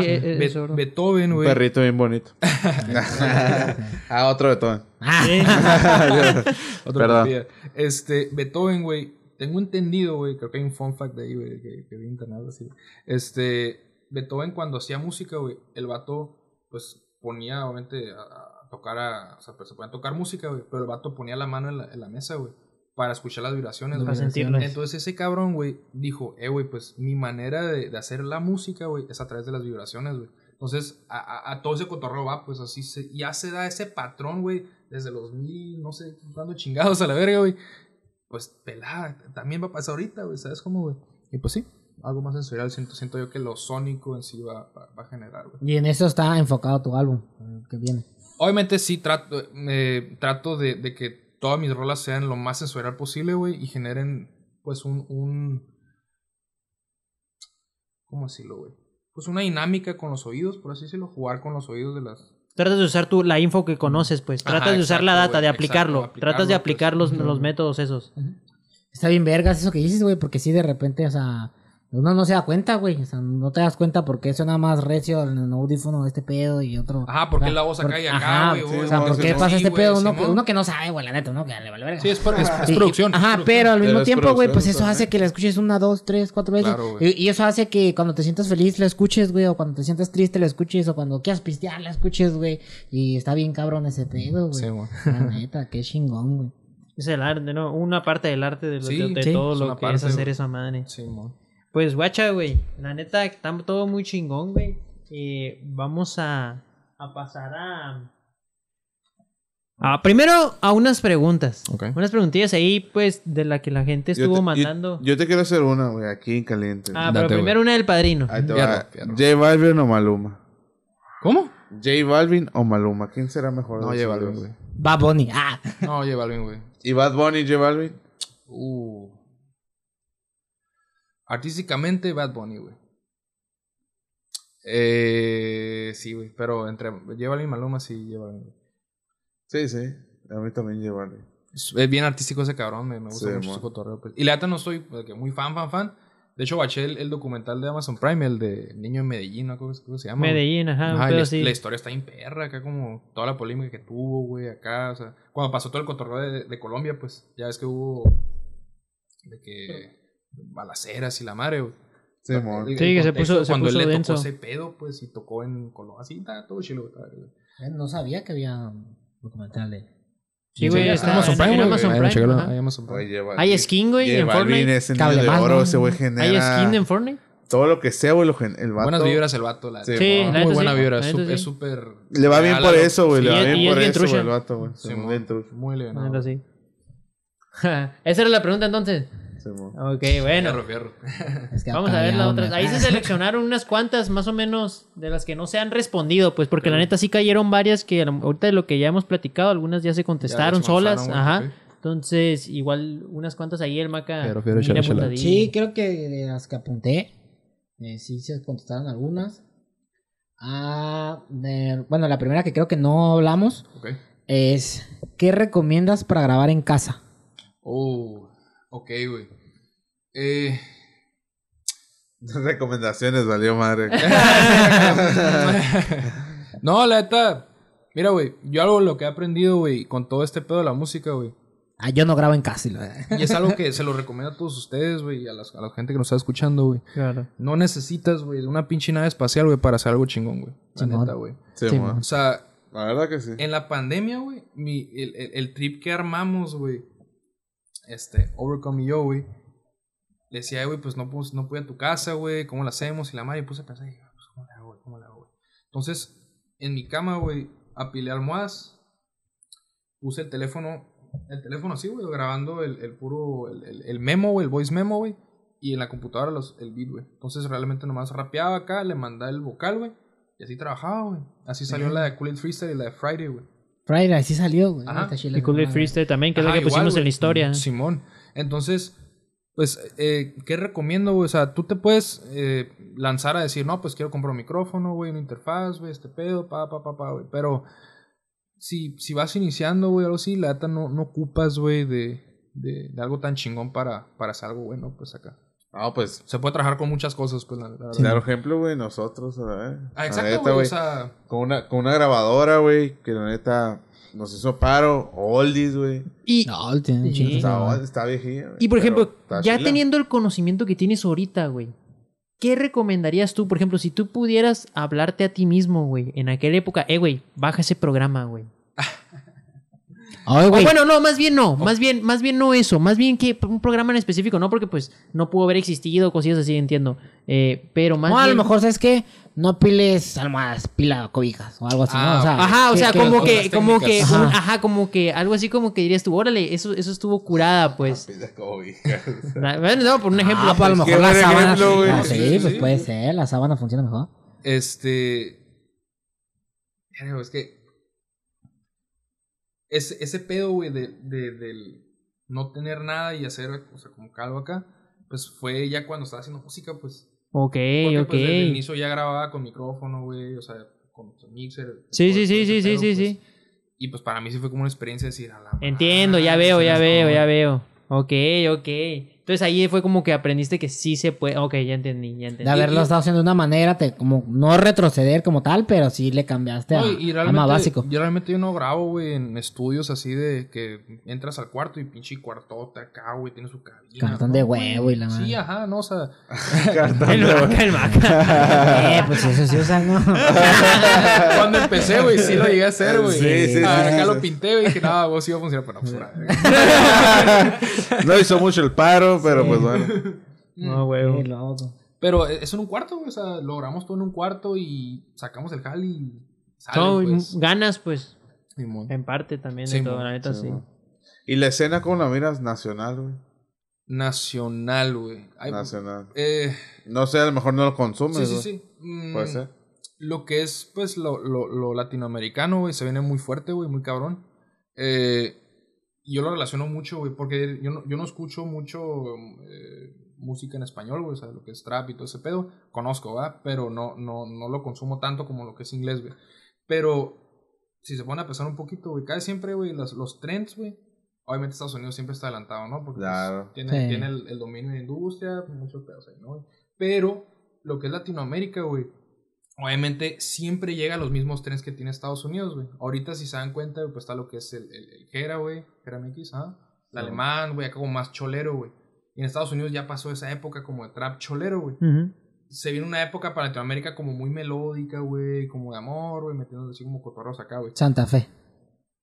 el- el Be- sordo. Beethoven, Un güey. perrito bien bonito. ah, otro Beethoven. Otro Perdón. Este, Beethoven, güey. Tengo entendido, güey. Creo que hay un fun fact de ahí, güey. Que, que vi en internet así. Este, Beethoven cuando hacía música, güey. El vato, pues ponía, obviamente, a, a tocar a. O sea, pues, se podía tocar música, güey. Pero el vato ponía la mano en la, en la mesa, güey. Para escuchar las vibraciones, güey. sentirlas. Entonces ese cabrón, güey, dijo, eh, güey, pues mi manera de, de hacer la música, güey, es a través de las vibraciones, güey. Entonces, a, a- a todo ese cotorreo va, pues así se, ya se da ese patrón, güey, desde los mil, no sé, cuándo chingados a la verga, güey. Pues pelada, también va a pasar ahorita, güey, ¿sabes cómo, güey? Y pues sí, algo más sensorial, siento, siento yo que lo sónico en sí va, va- va a generar, güey. Y en eso está enfocado tu álbum, el que viene. Obviamente sí trato, eh, trato de, de que todas mis rolas sean lo más sensorial posible, güey, y generen, pues, un, un... ¿Cómo decirlo, güey? Pues una dinámica con los oídos, por así decirlo, jugar con los oídos de las... Tratas de usar tú la info que conoces, pues. Ajá, Tratas de usar la data, de aplicarlo. exacto, Tratas de aplicar aplicarlo, los, pues. los métodos esos. Está bien vergas eso que dices, güey, porque sí de repente, o sea, uno no se da cuenta, güey. O sea, no te das cuenta porque nada más recio en el audífono este pedo y otro. Ajá, porque la voz acá y acá, ajá, güey. sí, O sea, no, ¿por qué no. pasa Sí, este pedo? Uno que, uno que no sabe, güey, la neta, uno que le vale verga. Sí, es, por- es- es Sí, producción. es Ajá, producción. pero al mismo tiempo, güey, pues eso hace que la escuches una, dos, tres, cuatro veces. Claro, y, y eso hace que cuando te sientas feliz la escuches, güey, o cuando te sientas triste la escuches, o cuando quieras pistear la escuches, güey. Y está bien cabrón ese pedo, güey. Sí, güey. La neta, qué chingón, güey. Es el arte, ¿no? Una parte del arte de, lo- Sí, de, de sí, todo lo que es hacer esa madre. Sí, mon. Pues guacha, güey. La neta, está todo muy chingón, güey. Eh, vamos a, a pasar a... a- Primero a unas preguntas. Unas preguntillas ahí, pues, de la que la gente Yo estuvo te- mandando. Yo, te quiero hacer una, güey, aquí en caliente. ah, Date, pero primero una del padrino. Ahí te va. J Balvin o Maluma. ¿Cómo? J Balvin o Maluma. ¿Quién será mejor? No, J Balvin, güey. Bad Bunny. Ah. No, J Balvin, güey. ¿Y Bad Bunny y J Balvin? Uh. Artísticamente, Bad Bunny, güey. Eh, sí, güey. Pero entre Balvin y Maluma, sí, güey. Sí, sí. A mí también Balvin. Es es bien artístico ese cabrón, me, me gusta Sí, mucho mon. su cotorreo. pues. Y la neta no soy que muy fan, fan, fan. De hecho, baché el, el documental de Amazon Prime, el de Niño en Medellín, ¿no? ¿Cómo, cómo se llama? Medellín, ajá, un Ajá, y pedo la, así. la historia está en perra, acá como toda la polémica que tuvo, güey, acá, o sea, cuando pasó todo el cotorreo de, de Colombia, pues, ya ves que hubo de que balaceras y la madre, güey. Sí, mon. El- Sí, el que se puso- se cuando puso él le denso. tocó ese pedo, pues, y tocó en Colombia, así, está todo chilo, güey. Eh, No sabía que había documental de... Sí, güey, está Amazon en- güey. Amazon Prime, ahí Amazon Prime. Hay skin, güey, en Fortnite. es el niño Cable de oro, ese güey genera... Hay skin en Fortnite. Todo lo que sea, güey, el vato... Buenas vibras el vato, la Sí, la Muy buena sí, vibra, es su- sí. súper... Le va bien por eso, güey. Sí, le va y bien por eso, güey, el vato, güey. Muy neta sí. Esa era la pregunta entonces. Ok, bueno. Fierro, fierro. Es que Vamos a ver otras. me- Ahí se seleccionaron unas cuantas, más o menos, de las que no se han respondido, pues, porque la neta sí cayeron varias que ahorita de lo que ya hemos platicado, algunas ya se contestaron solas. Ajá. Entonces, igual unas cuantas ahí el Maca. Échale. apuntadillo. Sí, creo que de las que apunté, eh, sí se contestaron algunas. Ah, de- bueno, la primera que creo que no hablamos es ¿qué recomiendas para grabar en casa? Oh, ok, güey. Eh, Recomendaciones, valió madre. no, la neta. Mira, güey, yo algo lo que he aprendido, güey, con todo este pedo de la música, güey. Ah, yo no grabo en casa. y es algo que se lo recomiendo a todos ustedes, güey, y a, las- a la gente que nos está escuchando, güey. Claro. No necesitas, güey, una pinche nave espacial, güey, para hacer algo chingón, güey. La neta, güey. Sí, Sí. O sea, La verdad que sí. en la pandemia, güey, mi- el, el- el trip que armamos, güey, este, Overcome y yo, güey, le decía, "Ay, güey, pues no, pues, no pude a tu casa, güey, ¿cómo lo hacemos? Y la madre, y puse a pensar, pues, ¿cómo le hago, güey? ¿Cómo le hago, güey? Entonces, en mi cama, güey, apilé almohadas, puse el teléfono, el teléfono así, güey, grabando el, el puro, el, el- el memo, güey, el voice memo, güey, y en la computadora los, el beat, güey. Entonces, realmente nomás rapeaba acá, le mandaba el vocal, güey, y así trabajaba, güey. Así salió la de Cool Freestyle y la de Friday, güey. Friday, sí salió, güey. Chila Y Cool It. Freestyle también, que es la que igual, pusimos en la historia. Simón. Entonces, pues, eh, ¿qué recomiendo, güey? O sea, tú te puedes eh, lanzar a decir, no, pues quiero comprar un micrófono, güey, una interfaz, güey, este pedo, pa, pa, pa, pa, güey. Pero si, si vas iniciando, güey, algo así, la neta no, no ocupas, güey, de, de, de algo tan chingón para, para hacer algo bueno, pues acá. No, pues, Se puede trabajar con muchas cosas, pues, la, la verdad. claro ejemplo, güey, nosotros, ¿verdad? Ah, exacto, neta, güey. O sea, Con una, con una grabadora, güey, que la neta nos hizo paro. Oldies, güey. Y, No, tiene Sí. Está, está viejilla, güey, y por ejemplo, ya chila. teniendo el conocimiento que tienes ahorita, güey, ¿qué recomendarías tú? Por ejemplo, si tú pudieras hablarte a ti mismo, güey, en aquella época, eh, güey, baja ese programa, güey. Ay, O bueno, no, más bien no, más bien, más bien no eso, más bien que un programa en específico, no porque pues no pudo haber existido, cosillas así, entiendo. Eh, pero más No, a bien... lo mejor, ¿sabes qué? No piles almohadas, pila cobijas o algo así, Ah, ¿no? O sea, Ajá, o sea, que- como que, como que, un- Ajá. ajá, como que algo así como que dirías tú, órale, eso, eso estuvo curada, pues. Pila cobija. Bueno, no, por un ejemplo. Ah, pues a lo mejor la sábana. ejemplo, güey. Ah, Sí, sí, pues sí. puede ser, la sábana funciona mejor. Este. Es que. Ese, ese pedo, güey, de, de, del no tener nada y hacer, o sea, como calvo acá, pues fue ya cuando estaba haciendo música, pues. Ok, Porque, ok. pues, desde el inicio ya grababa con micrófono, güey, o sea, con mixer. Sí, sí, sí, sí, sí, pedo, sí, pues. sí. Y pues para mí sí fue como una experiencia decir, a la Entiendo, ya veo, ya veo, ya veo. Ok, ok. Entonces ahí fue como que aprendiste que sí se puede. Ok, ya entendí, ya De entendí. haberlo y- estado haciendo de una manera, te, como no retroceder como tal, pero sí le cambiaste No, y, y a más básico. yo realmente yo no grabo, güey, en estudios así de que entras al cuarto y pinche cuartota acá, güey, tiene su cabina. Cartón ¿no, de huevo y la Sí, madre. ajá, no, o sea, El maca, el maca. eh, pues eso sí usan, ¿no? cuando empecé, güey, sí lo llegué a hacer, güey. Sí, sí, Ah, sí, acá sí, lo sí. pinté, güey, y dije, no, vos iba a funcionar, pero no, pues, No hizo mucho el paro, pero pues bueno. No, güey. Pero es en un cuarto, güey, o sea, logramos todo en un cuarto y sacamos el jal y sale, No, pues. ganas, pues, Simón. en parte también de todo, la neta, sí. Y la escena, ¿cómo la miras? Nacional, güey. Nacional, güey. Nacional. Eh, No sé, a lo mejor no lo consumes, sí, sí, sí. Mm, Puede ser. Lo que es, pues, lo, lo, lo latinoamericano, güey, se viene muy fuerte, güey, muy cabrón. Eh, yo lo relaciono mucho, güey, porque yo no, yo no escucho mucho eh, música en español, güey, o sea, lo que es trap y todo ese pedo. Conozco, ¿verdad? Pero no, no, no lo consumo tanto como lo que es inglés, güey. Pero si se pone a pensar un poquito, güey, casi siempre, güey, los, los trends, güey, Obviamente Estados Unidos siempre está adelantado, ¿no? Porque pues, tiene, Sí. tiene el, el dominio de industria, muchos pedos ahí, ¿no? Pero lo que es Latinoamérica, güey, obviamente siempre llega a los mismos trenes que tiene Estados Unidos, güey. Ahorita, si se dan cuenta, pues está lo que es el, el, el Jera, güey, Jera MX, ¿ah? El Sí. alemán, güey, acá como más cholero, güey. Y en Estados Unidos ya pasó esa época como de trap cholero, güey. Se viene una época para Latinoamérica como muy melódica, güey, como de amor, güey, metiendo así como cotorros acá, güey. Santa Fe.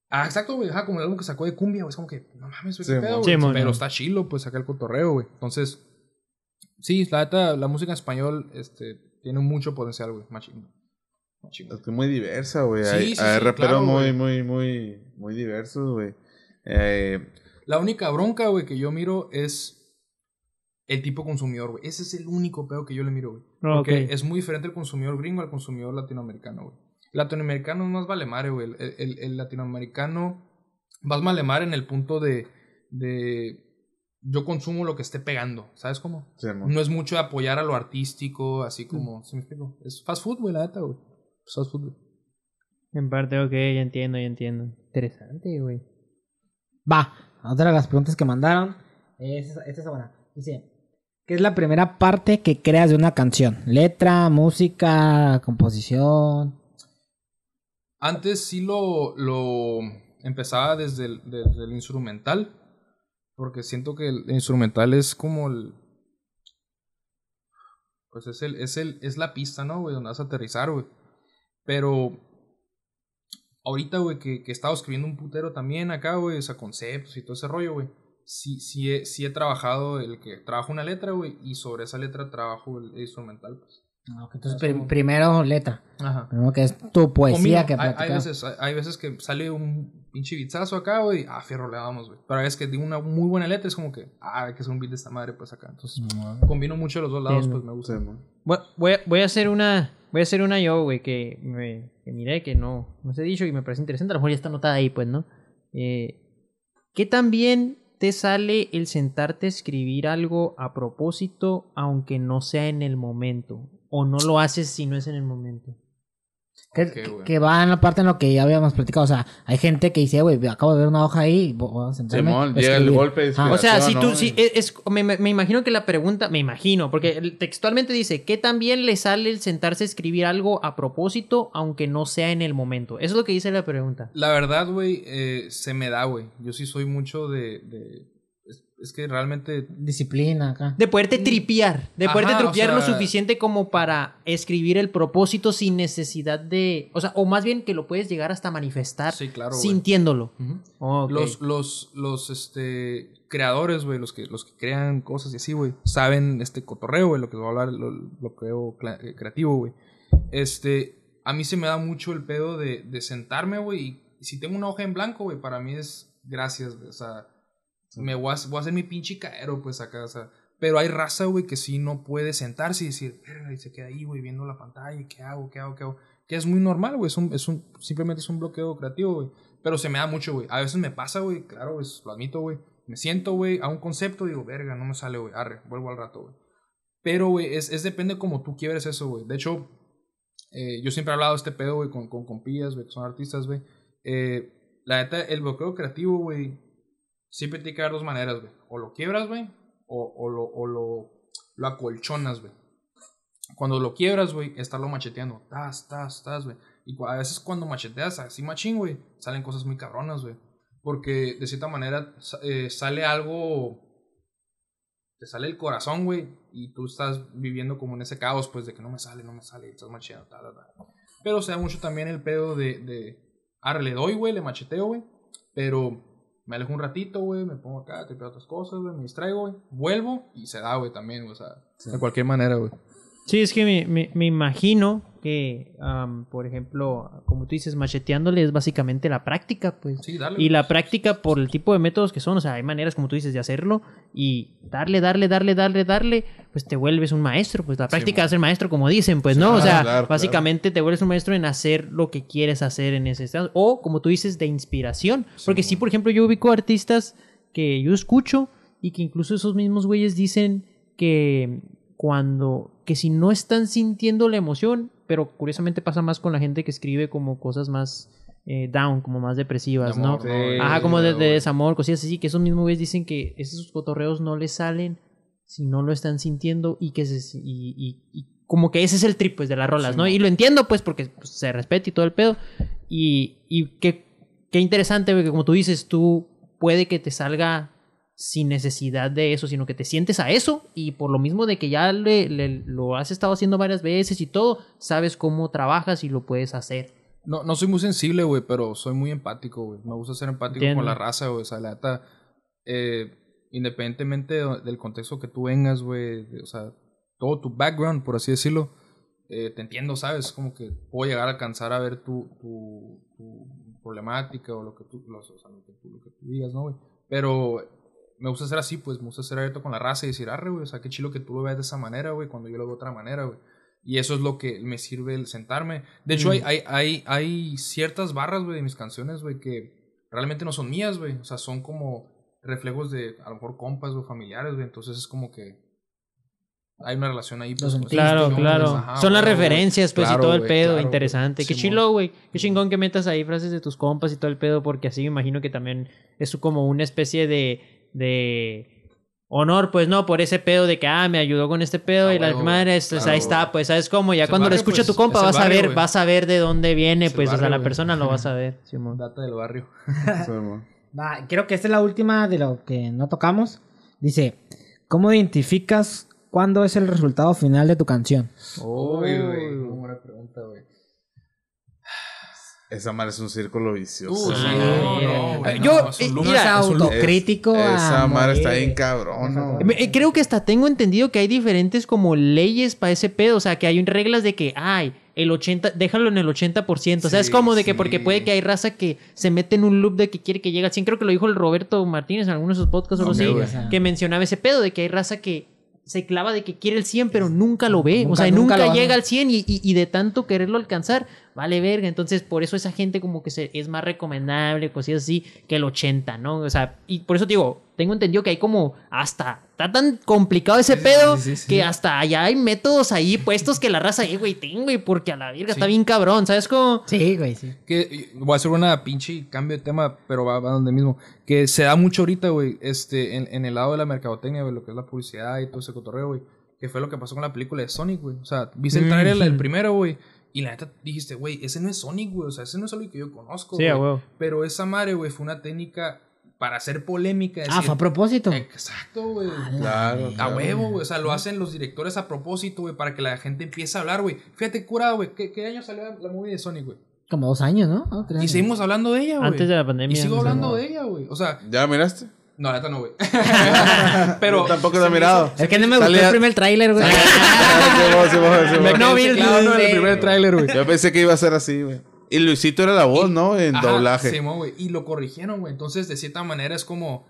Ah, exacto, güey. Ajá, como el álbum que sacó de cumbia, güey. Es como que, no mames, güey, Sí, qué pedo. Sí. Pero está chilo, pues, saca el cotorreo, güey. Entonces, sí, la neta, la música en español, este, tiene mucho potencial, güey. Machín. Machín. Es que muy diversa, güey. Sí, hay sí, hay sí, raperos claro, muy, muy, muy, muy diversos, güey. Eh, La única bronca, güey, que yo miro es el tipo consumidor, güey. Ese es el único pedo que yo le miro, güey. Porque Ok. es muy diferente el consumidor gringo al consumidor latinoamericano, güey. El latinoamericano es más vale madre, güey. El, el- el latinoamericano más vale madre en el punto de, de yo consumo lo que esté pegando, ¿sabes cómo? sí. No es mucho de apoyar a lo artístico, así como, ¿sí me explico? Es fast food, güey, la neta, güey. Fast food, güey. En parte, ok, ya entiendo, ya entiendo. Interesante, güey. Va, otra de las preguntas que mandaron. Es, esta es buena. Dice, ¿qué es la primera parte que creas de una canción? Letra, música, composición. Antes sí lo, lo empezaba desde el, desde el instrumental, porque siento que el instrumental es como el... Pues es el, es el, es la pista, ¿no, güey? Donde vas a aterrizar, güey. Pero ahorita, güey, que, que he estado escribiendo un putero también acá, güey, o sea, y todo ese rollo, güey. Sí, sí, he, sí he trabajado el que trabajo una letra, güey, y sobre esa letra trabajo el instrumental, pues. Ah, Entonces, Es prim- como- primero letra. Ajá. Primero que es tu poesía que hay, hay veces, hay, hay veces que sale un pinche beatzazo acá, güey, ah, fierro le damos, güey. Pero hay veces que digo una muy buena letra, es como que, ah, hay que hacer un beat de esta madre, pues acá. Entonces, combino mucho los dos lados, pues me Sí, gusta. mon. Voy, voy a, voy a hacer una. Voy a hacer una yo, güey, que, me, que miré que no, no se ha dicho y me parece interesante. A lo mejor ya está anotada ahí, pues, ¿no? Eh, ¿Qué tan bien te sale el sentarte a escribir algo a propósito, aunque no sea en el momento? ¿O no lo haces si no es en el momento? Que, Ok, que- va en la parte en lo que ya habíamos platicado. O sea, hay gente que dice, güey, acabo de ver una hoja ahí. Voy a sentarme llega el escribir". golpe de Ah, O sea, si ¿no, tú, si es, es- me, me- imagino que la pregunta, me imagino, porque textualmente dice, ¿qué tan bien le sale el sentarse a escribir algo a propósito, aunque no sea en el momento? Eso es lo que dice la pregunta. La verdad, güey, eh, se me da, güey. Yo sí soy mucho de... de es, que realmente... Disciplina acá. De poderte tripear, de poderte Mm. Ajá, o tripear lo suficiente como para escribir el propósito sin necesidad de, o sea, o más bien que lo puedes llegar hasta manifestar Sí, claro, sintiéndolo. Los, los, los, este, creadores, güey, los que, los que crean cosas y así, güey, saben este cotorreo, güey, lo que voy a hablar, lo, lo creo eh, creativo, güey. Este, a mí se me da mucho el pedo de, de sentarme, güey, y si tengo una hoja en blanco, güey, para mí es gracias, güey, o sea, me voy a, voy a hacer mi pinche caero, pues, acá, o sea, pero hay raza, güey, que sí no puede sentarse y decir, y se queda ahí, güey, viendo la pantalla, ¿qué hago, qué hago, qué hago? Que es muy normal, güey, es un, es un, simplemente es un bloqueo creativo, güey. Pero se me da mucho, güey. A veces me pasa, güey, claro, lo admito, güey. Me siento, güey, a un concepto, digo, verga, no me sale, güey, arre, vuelvo al rato, güey. Pero, güey, es, es depende como tú quieres eso, güey. De hecho, eh, yo siempre he hablado de este pedo, güey, con, con compillas, güey, que son artistas, güey. Eh, la neta, el bloqueo creativo, güey, siempre tiene que haber dos maneras, güey. O lo quiebras, güey, o, lo, o lo, lo acolchonas, güey. Cuando lo quiebras, güey, estarlo macheteando. Tas, tas, tas, güey. Y a veces cuando macheteas así machín, güey, salen cosas muy cabronas, güey. Porque de cierta manera eh, sale algo. Te sale el corazón, güey. Y tú estás viviendo como en ese caos, pues, de que no me sale, no me sale. Estás macheando, ta, ta, ta. Pero se da mucho también el pedo de. de Ahora le doy, güey, le macheteo, güey. Pero me alejo un ratito, güey. Me pongo acá, te otras cosas, güey. Me distraigo, güey. Vuelvo y se da, güey, también, güey, O sea, de cualquier manera, güey. Sí, es que me, me- me imagino que, am, por ejemplo, como tú dices, macheteándole es básicamente la práctica, pues. Sí, dale. Y la práctica por el tipo de métodos que son, o sea, hay maneras, como tú dices, de hacerlo y darle, darle, darle, darle, darle, pues te vuelves un maestro, pues la práctica mo. hace el maestro, como dicen, pues, ¿no? o sea, claro, básicamente te vuelves un maestro en hacer lo que quieres hacer en ese estado. O, como tú dices, de inspiración. Porque sí, por ejemplo, yo ubico artistas que yo escucho y que incluso esos mismos güeyes dicen que cuando, que si no están sintiendo la emoción, pero curiosamente pasa más con la gente que escribe como cosas más eh, down, como más depresivas, De ¿no? amor, ¿no? Ajá, Sí, como de, de desamor, cosillas así, que esos mismos güeyes dicen que esos cotorreos no les salen si no lo están sintiendo y que se, y, y- y como que ese es el trip pues de las rolas, Sí, ¿no? Y lo entiendo pues porque pues, se respeta y todo el pedo y, y qué, qué interesante, güey, que como tú dices, tú puede que te salga sin necesidad de eso, sino que te sientes a eso y por lo mismo de que ya le, le- lo has estado haciendo varias veces y todo, sabes cómo trabajas y lo puedes hacer. No, no soy muy sensible, güey, pero soy muy empático, güey. Me gusta ser empático Entiendo. con la raza, güey. O sea, la neta, eh, independientemente de- del contexto que tú vengas, güey, o sea, todo tu background, por así decirlo, eh, te entiendo, ¿sabes? Como que puedo llegar a alcanzar a ver tu, tu, tu problemática o lo que tú, los- o sea, lo que tú, lo que tú digas, ¿no, güey? Pero me gusta ser así, pues, me gusta ser abierto con la raza y decir, arre, güey, o sea, qué chilo que tú lo veas de esa manera, güey, cuando yo lo veo de otra manera, güey. Y eso es lo que me sirve el sentarme. De hecho, hay, hay, hay, hay ciertas barras, güey, de mis canciones, güey, que realmente no son mías, güey. O sea, son como reflejos de, a lo mejor, compas o familiares, güey. Entonces es como que hay una relación ahí. Pues, esas Claro, claro. ajá, Son las referencias, pues, claro, y todo el pedo. claro, interesante. Qué chilo, güey. Qué chingón que metas ahí frases de tus compas y todo el pedo, porque así me imagino que también es como una especie de. De honor, pues no, por ese pedo de que, ah, me ayudó con este pedo Ah, y la huevo, madre, es- claro, ahí está, pues, ¿sabes cómo? Ya cuando lo barrio, escucha pues, tu compa vas a barrio, ver, vas a ver de dónde viene, Es pues, o sea, barrio, la persona lo vas a ver, Simón. Data del barrio. Va, creo que esta es la última de lo que no tocamos. Dice, ¿cómo identificas cuándo es el resultado final de tu canción? Uy, güey. Buena pregunta, güey. Esa madre es un círculo vicioso. Uh, sí, güey. no, Eh, no, yo- no, es un eh, mira, es autocrítico. Esa madre está bien cabrón, ¿no? Eh, Creo que hasta tengo entendido que hay diferentes como leyes para ese pedo, o sea, que hay reglas de que, ay, el 80, déjalo en el 80%, o sea, es como de que sí. porque puede que hay raza que se mete en un loop de que quiere que llegue al 100, creo que lo dijo el Roberto Martínez en algunos de sus podcasts o algo así, que mencionaba ese pedo de que hay raza que se clava de que quiere el 100 pero nunca lo ve, o sea, nunca llega al 100 y, y- y de tanto quererlo alcanzar, vale verga, entonces por eso esa gente como que se, es más recomendable, cosillas así, que el 80, ¿no? O sea, y por eso te digo, tengo entendido que hay como hasta, está tan complicado ese Sí, pedo sí, sí, sí. que hasta allá hay métodos ahí puestos que la raza, eh, güey, tengo, güey, porque a la verga está bien cabrón, ¿sabes cómo? Sí, güey, sí. que voy a hacer una pinche cambio de tema, pero va, va donde mismo. Que se da mucho ahorita, güey, este, en, en el lado de la mercadotecnia, güey, lo que es la publicidad y todo ese cotorreo, güey. Que fue lo que pasó con la película de Sonic, güey. O sea, viste el trailer, Ujú. el primero, güey. Y la neta dijiste, güey, ese no es Sonic, güey. O sea, ese no es algo que yo conozco. Sí, güey. Pero esa madre, güey, fue una técnica para hacer polémica. Ah, fue a propósito. Exacto, güey. Claro, A huevo, güey. O sea, lo hacen los directores a propósito, güey, para que la gente empiece a hablar, güey. Fíjate, curada, güey. ¿Qué, ¿Qué año salió la movie de Sonic, güey? Como dos años, ¿no? Tres Y años. seguimos hablando de ella, güey. Antes de la Y pandemia. sigo no sé. hablando de ella, güey. O sea, ¿Ya la miraste? no, la neta no, güey. Pero. Yo tampoco se la he mirado. hizo- Es que no me gustó el primer tráiler, güey. No vi el- primer tráiler, güey. Yo pensé que iba a ser así, güey. Y Luisito era la voz, ¿no? En Ajá, doblaje. Simón, güey. Y lo corrigieron, güey. Entonces, de cierta manera, es como.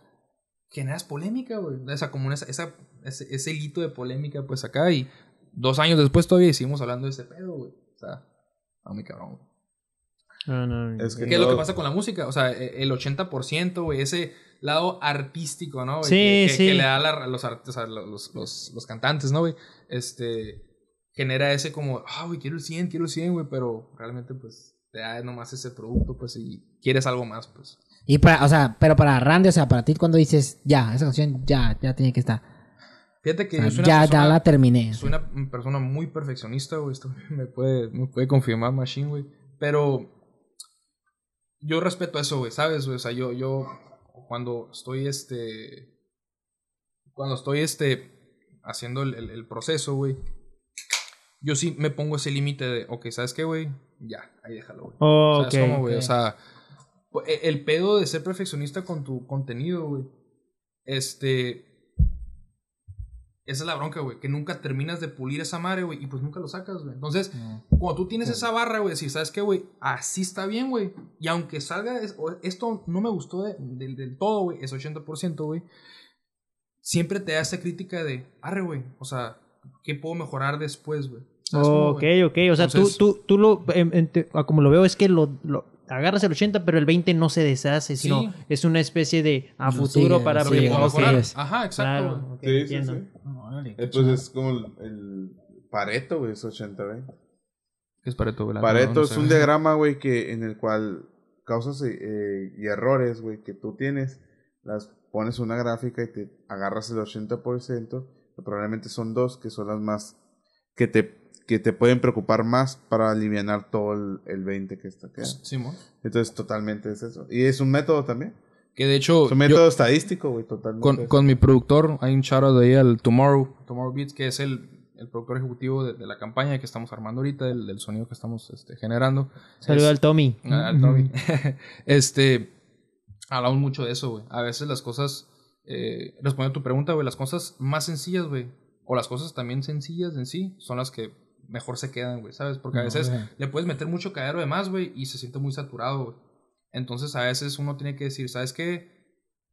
Generas polémica, güey. O sea, como esa, esa, ese, ese hito de polémica, pues acá. Y dos años después todavía seguimos hablando de ese pedo, güey. O sea, a mi cabrón, güey. No, no, Es que ¿Qué es lo que pasa con la música? O sea, e- el 80%, güey, ese lado artístico, ¿no? Sí, que, que- sí. que le da la- los, o sea, los, los, los cantantes, ¿no, güey? Este, genera ese como, ah, güey, quiero el 100, quiero el 100, güey, pero realmente, pues, te da nomás ese producto, pues, y quieres algo más, pues. Y para, o sea, pero para Randy, o sea, para ti cuando dices, ya, esa canción ya, ya tiene que estar. Fíjate que O sea, yo soy una ya, persona, ya la terminé. soy una persona muy perfeccionista, güey, esto me puede, me puede confirmar Machine, güey, pero yo respeto eso, güey, ¿sabes? güey? O sea, yo, yo, cuando estoy, este, cuando estoy, este, haciendo el, el- el proceso, güey, yo sí me pongo ese límite de, ok, ¿sabes qué, güey? Ya, ahí déjalo, güey. Oh. O sea, pu- e- el pedo de ser perfeccionista con tu contenido, güey, este... Esa es la bronca, güey, que nunca terminas de pulir esa madre, güey, y pues nunca lo sacas, güey. Entonces, cuando tú tienes esa barra, güey, decir, ¿sabes qué, güey? Así está bien, güey. Y aunque salga, esto no me gustó de- del del todo, güey, es 80%, güey. Siempre te da esa crítica de, arre, güey, o sea, ¿qué puedo mejorar después, güey? ¿Sabes cómo, ok, ok. O sea, Entonces- tú, tú, tú lo. en- en te- a como lo veo, es que lo, lo agarras el 80, pero el 20 no se deshace, sino Sí. es una especie de a futuro sigue, para mejorar. es. Ajá, exacto. Claro, Sí, sí, sí. Eh, pues es como el, el Pareto, güey, es 80-20. ¿Qué es Pareto, güey? Pareto no es un diagrama, güey, que en el cual causas eh, eh, y errores, güey, que tú tienes, las pones una gráfica y te agarras el 80%, que probablemente son dos, que son las más que te, que te pueden preocupar más para aliviar todo el, el 20 que está acá. Simón. Entonces, totalmente es eso. Y es un método también. Que de hecho, Es un yo- método estadístico, güey, totalmente. con, con mi productor, hay un shout de ahí al Tomorrow, Tomorrow Beats, que es el, el productor ejecutivo de, de la campaña que estamos armando ahorita, del, del sonido que estamos este, generando. Saludo Es- al Tommy. Al Tommy. este, hablamos mucho de eso, güey. A veces las cosas, eh, respondiendo a tu pregunta, güey, las cosas más sencillas, güey, o las cosas también sencillas en sí, son las que mejor se quedan, güey, ¿sabes? Porque a veces güey. le puedes meter mucho cadero de más, güey, y se siente muy saturado, güey. Entonces a veces uno tiene que decir, ¿sabes qué?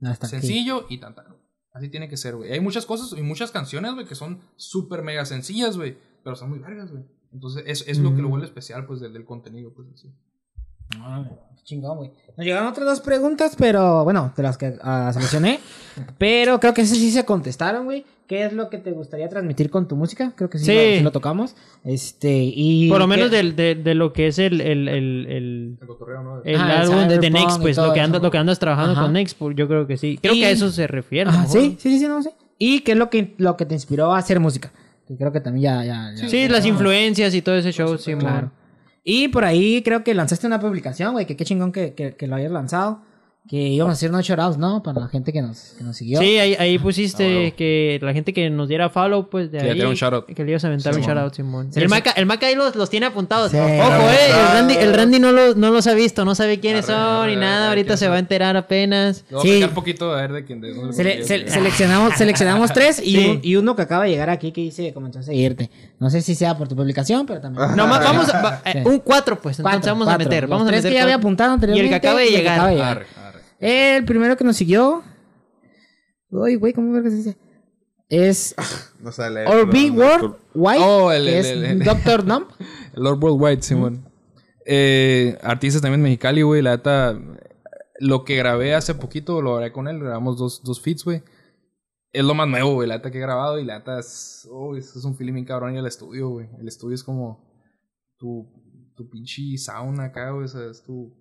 Hasta aquí. Sencillo y tan tan. Así tiene que ser, güey. Hay muchas cosas y muchas canciones, güey, que son súper mega sencillas, güey, pero son muy vergas, güey. Entonces es, es lo que lo vuelve especial, pues, del, del contenido, pues, en sí. Ah, chingón, güey. Nos llegaron otras dos preguntas, pero bueno, de las que ah, seleccioné. pero creo que esas sí se contestaron, güey. ¿Qué es lo que te gustaría transmitir con tu música? Creo que sí, Sí. Lo, sí lo tocamos. Este, y. Por lo ¿qué- menos del- de, de lo que es el, el, el, el, El cotorreo, ¿no? el Ajá, el álbum de, Next, pues lo que, andas, lo que andas trabajando Ajá. con Next, pues, yo creo que sí. Creo Y- que a eso se refiere. a lo Ajá, mejor. sí, sí, sí, sí, no sé. ¿Y qué es lo que, lo que te inspiró a hacer música? Que creo que también ya. ya, ya- Sí, las influencias y todo ese show, sí, Claro. Y por ahí creo que lanzaste una publicación, güey, que qué chingón que, que, que lo hayas lanzado. Que íbamos a hacer unos shoutouts, ¿no? Para la gente que nos, que nos siguió. Sí, ahí, ahí pusiste Ah, bueno. que la gente que nos diera follow, pues de Que ahí. un shoutout. Que le ibas a aventar un shoutout, Simón. El, les- Maca, el Maca ahí los, los tiene apuntados. Sí. Ojo, eh. El Randy, el Randy no, los, no los ha visto, no sabe quiénes Arre, son arre, ni nada. arre, Ahorita se va a enterar apenas. Le Sí. un poquito a ver de quién de Sele- se- seleccionamos, seleccionamos tres y, Sí. un, y uno que acaba de llegar aquí que dice comenzó a seguirte. No sé si sea por tu publicación, pero también. No, ma- vamos a, va- eh, Sí. un cuatro, pues. Entonces Cuatro, vamos cuatro. a meter. Los Vamos a tres meter que ya había apuntado Y el anteriormente. que acaba de y el que llegar. acaba de llegar. Arre, arre. El primero que nos siguió. Uy, güey, ¿cómo verga se dice? Es No sale. Orbi perdón, World White. Oh, el- que el- es el- el- Doctor Numb. Lord Worldwide, Simón. Eh, artistas también mexicali, güey. La neta, lo que grabé hace poquito, lo grabé con él. Grabamos dos, dos feats, güey. Es lo más nuevo, güey. La neta que he grabado. Y la neta es, oh, es, es un feeling bien cabrón. Y el estudio, güey. El estudio es como tu, tu pinche sauna acá, güey. O sea, es tu.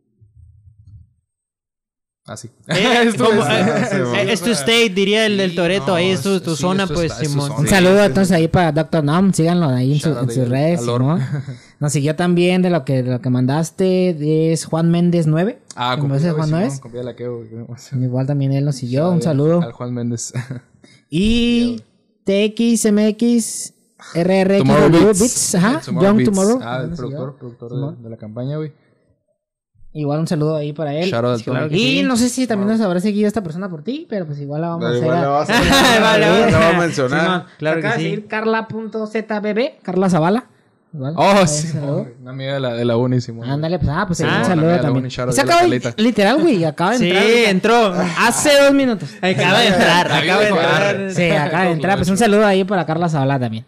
Así. Eh, Es tu- como- es- eh, es tu state, diría el del Toreto. no, ahí es tu, es- tu sí, zona, pues, Simón. zona. Un Sí, saludo sí, entonces ahí para Doctor Numb. Síganlo ahí en, su- en sus redes. Simón. Nos siguió también de lo que, de lo que mandaste. Es Juan Méndez 9. Ah, ¿En con Juan güey. Igual también él nos siguió. Un saludo. Al Juan Méndez. Y TXMX RRX Tomorrow Beats. Beats. Ajá. Tomorrow Young Beats. Tomorrow. Ah, el productor, productor de, la campaña, güey. Igual un saludo ahí para él. Shout out al claro Y sí. no sé si también nos habrá seguido esta persona por ti, pero pues igual la vamos a hacer. Igual a- le vas a mencionar. Claro acaba que de sí. seguir Carla.zbb, Carla Zavala. Oh, sí. Una amiga de la, de la uni, Simón. Ándale, pues, ah, pues un saludo también. Se acaba de, literal, güey, acaba de Sí, entrar. ahorita. entró. Hace dos minutos. Acaba de entrar, acaba de entrar. Sí, acaba de entrar. Pues un saludo ahí para Carla Zavala también.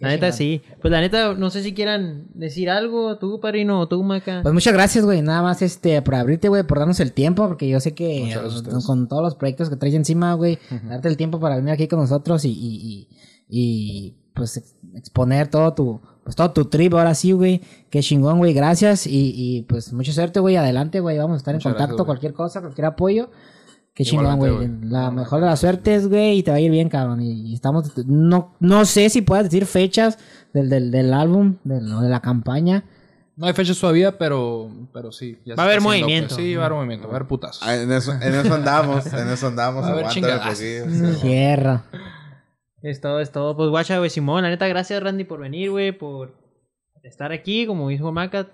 La neta sí. Pues la neta, no sé si quieran decir algo, tú, padrino, o tú, Maca. Pues muchas gracias, güey. Nada más este por abrirte, güey, por darnos el tiempo, porque yo sé que Muchas gracias a ustedes. con todos los proyectos que traes encima, güey, darte el tiempo para venir aquí con nosotros y, y, y, y, pues ex- exponer todo tu pues todo tu trip ahora sí, güey. Qué chingón, güey. Gracias y, y pues mucha suerte, güey. Adelante, güey. Vamos a estar Muchas en contacto, gracias, cualquier cosa, cualquier apoyo. Qué chingón, güey. La mejor de las suertes, güey, y te va a ir bien, cabrón. Y, y estamos no no sé si puedas decir fechas del, del, del álbum, de, lo de la campaña. No hay fechas todavía, pero, pero sí. ya Va a haber movimiento. pues. Sí, va a haber movimiento, va a haber putazos. Ah, En eso, en eso andamos, en eso andamos. A ver, aguántame chingadas. poquillo. Es todo, es todo. Pues guacha, güey, Simón. La neta, gracias, Randy, por venir, güey, por estar aquí, como dijo Maca,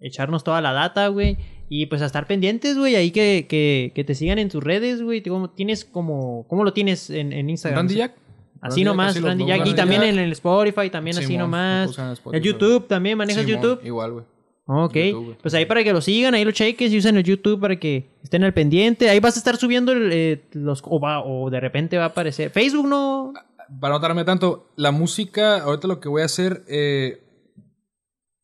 echarnos toda la data, güey. Y pues a estar pendientes, güey, ahí que, que, que te sigan en tus redes, güey. ¿Cómo tienes como, cómo lo tienes en, en Instagram? Randy Jack. Así Randy nomás, así Randy Jack. Y también Jack. en el Spotify, también así Simón, nomás. buscan en El. YouTube también, ¿manejas Simón, YouTube? Igual, güey. Ok, YouTube, pues ahí para que lo sigan, ahí lo cheques y usen el YouTube para que estén al pendiente. Ahí vas a estar subiendo el, eh, los o, va- o de repente va a aparecer. Facebook no. Para no tardarme tanto, la música, ahorita lo que voy a hacer, eh,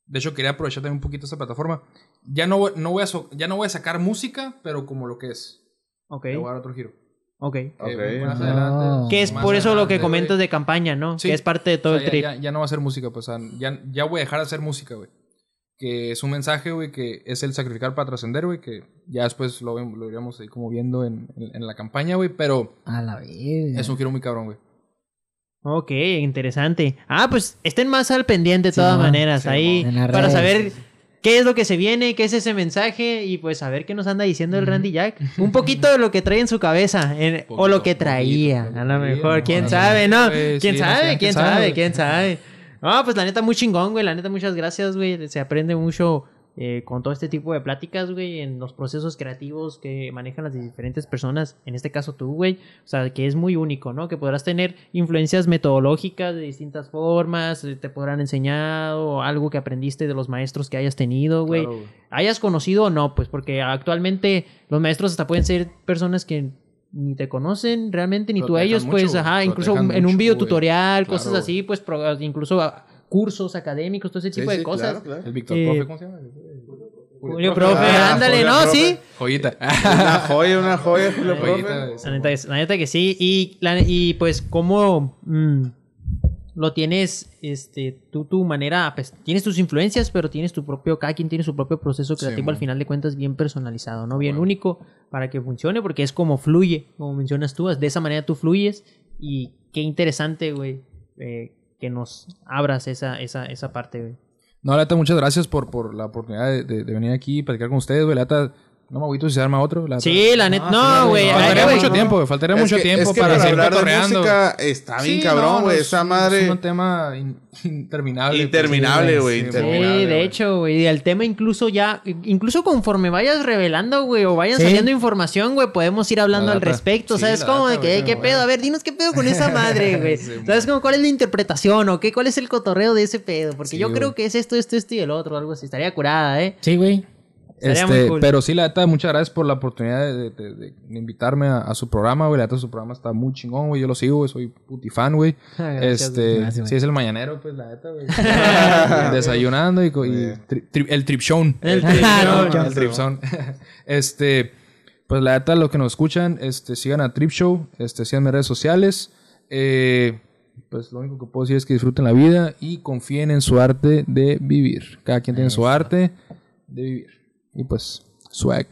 de hecho quería aprovechar también un poquito esta plataforma. Ya no, voy- no voy a so- ya no voy a sacar música, pero como lo que es. Ok, Le voy a dar otro giro. ok. Eh, Ok. más No. adelante. Que es más por eso lo que adelante, comentas de campaña, ¿no? Sí. Que es parte de todo O sea, el trip. ya, ya- no va a ser música, pues, o sea, ya, ya voy a dejar de hacer música, güey. que es un mensaje, güey, que es el sacrificar para trascender, güey, que ya después lo, lo iríamos ahí como viendo en, en- en la campaña, güey, pero A la vez. es un giro muy cabrón, güey. Ok, interesante. Ah, pues estén más al pendiente de todas maneras ahí para redes. saber qué es lo que se viene, qué es ese mensaje y pues saber qué nos anda diciendo el Randy Jack. Un poquito de lo que trae en su cabeza en- o lo que traía, poquito, a lo mejor, no, quién no, sabe, ¿no? ¿Quién sí, no sabe? ¿Quién sabe? ¿Quién sabe? No, pues la neta muy chingón, güey, la neta muchas gracias, güey. Se aprende mucho eh, con todo este tipo de pláticas, güey, en los procesos creativos que manejan las diferentes personas, en este caso tú, güey, o sea, que es muy único, ¿no? Que podrás tener influencias metodológicas de distintas formas, eh, te podrán enseñar o algo que aprendiste de los maestros que hayas tenido, güey. Claro. Hayas conocido o no, pues porque actualmente los maestros hasta pueden ser personas que ni te conocen realmente, ni tú a ellos, pues, ajá, incluso en un video tutorial, cosas así, pues, incluso cursos académicos, todo ese tipo Sí, de sí, cosas. claro, claro. El Víctor Eh, Profe, ¿cómo se llama? Julio, profe, Ah, ándale, Julio, ¿no? profe. Sí. Joyita. Una joya, una joya, Julio Joyita, Profe. La neta, que- la neta que sí. Y, la- y pues, ¿cómo mm, lo tienes? Este, tú, tu manera, pues, tienes tus influencias, pero tienes tu propio, cada quien tiene su propio proceso Sí, creativo al final de cuentas bien personalizado, ¿no? Bien Bueno. único para que funcione, porque es como fluye, como mencionas tú, de esa manera tú fluyes. Y qué interesante, güey, eh, que nos abras esa, esa, esa parte, güey. No, la neta, muchas gracias por, por la oportunidad de, de- de venir aquí y platicar con ustedes, güey. La neta, no me agüito si se arma otro. La. Sí, la neta, no, güey. no, Faltaría mucho no. tiempo, güey. Faltaría Es mucho que- tiempo es que para, seguir hablar de música está bien Sí, cabrón, no, güey. es Esa madre. Es un tema in- interminable. pues, Interminable, güey, sí, interminable. Sí, de hecho, güey. Y el tema incluso ya, incluso conforme vayas revelando, güey, o vayan Sí. saliendo información, güey, podemos ir hablando La al respecto. Sí, ¿Sabes cómo? De que, güey, "Ey, ¿qué pedo? A ver, dinos qué pedo con esa madre, güey. Sí, ¿Sabes cómo? ¿Cuál es la interpretación o qué? ¿Cuál es el cotorreo de ese pedo? Porque yo creo que es esto, esto, esto y el otro, algo así. Estaría curada, ¿eh? Sí, güey. Este, muy cool. Pero sí, la neta, muchas gracias por la oportunidad de, de- de- de invitarme a, a su programa, güey. La neta, su programa está muy chingón, güey. Yo lo sigo, güey. Soy putifan, güey. Este, Gracias, sí, es el mañanero, pues, la neta, güey. Desayunando y, co- y tri- tri- el trip show. El trip show. El trip show. este, pues, la neta, los que nos escuchan, este, sigan a Trip Show, este, sigan mis redes sociales. Eh, pues, lo único que puedo decir es que disfruten la vida y confíen en su arte de vivir. Cada quien tiene su arte de vivir. Y pues, swag.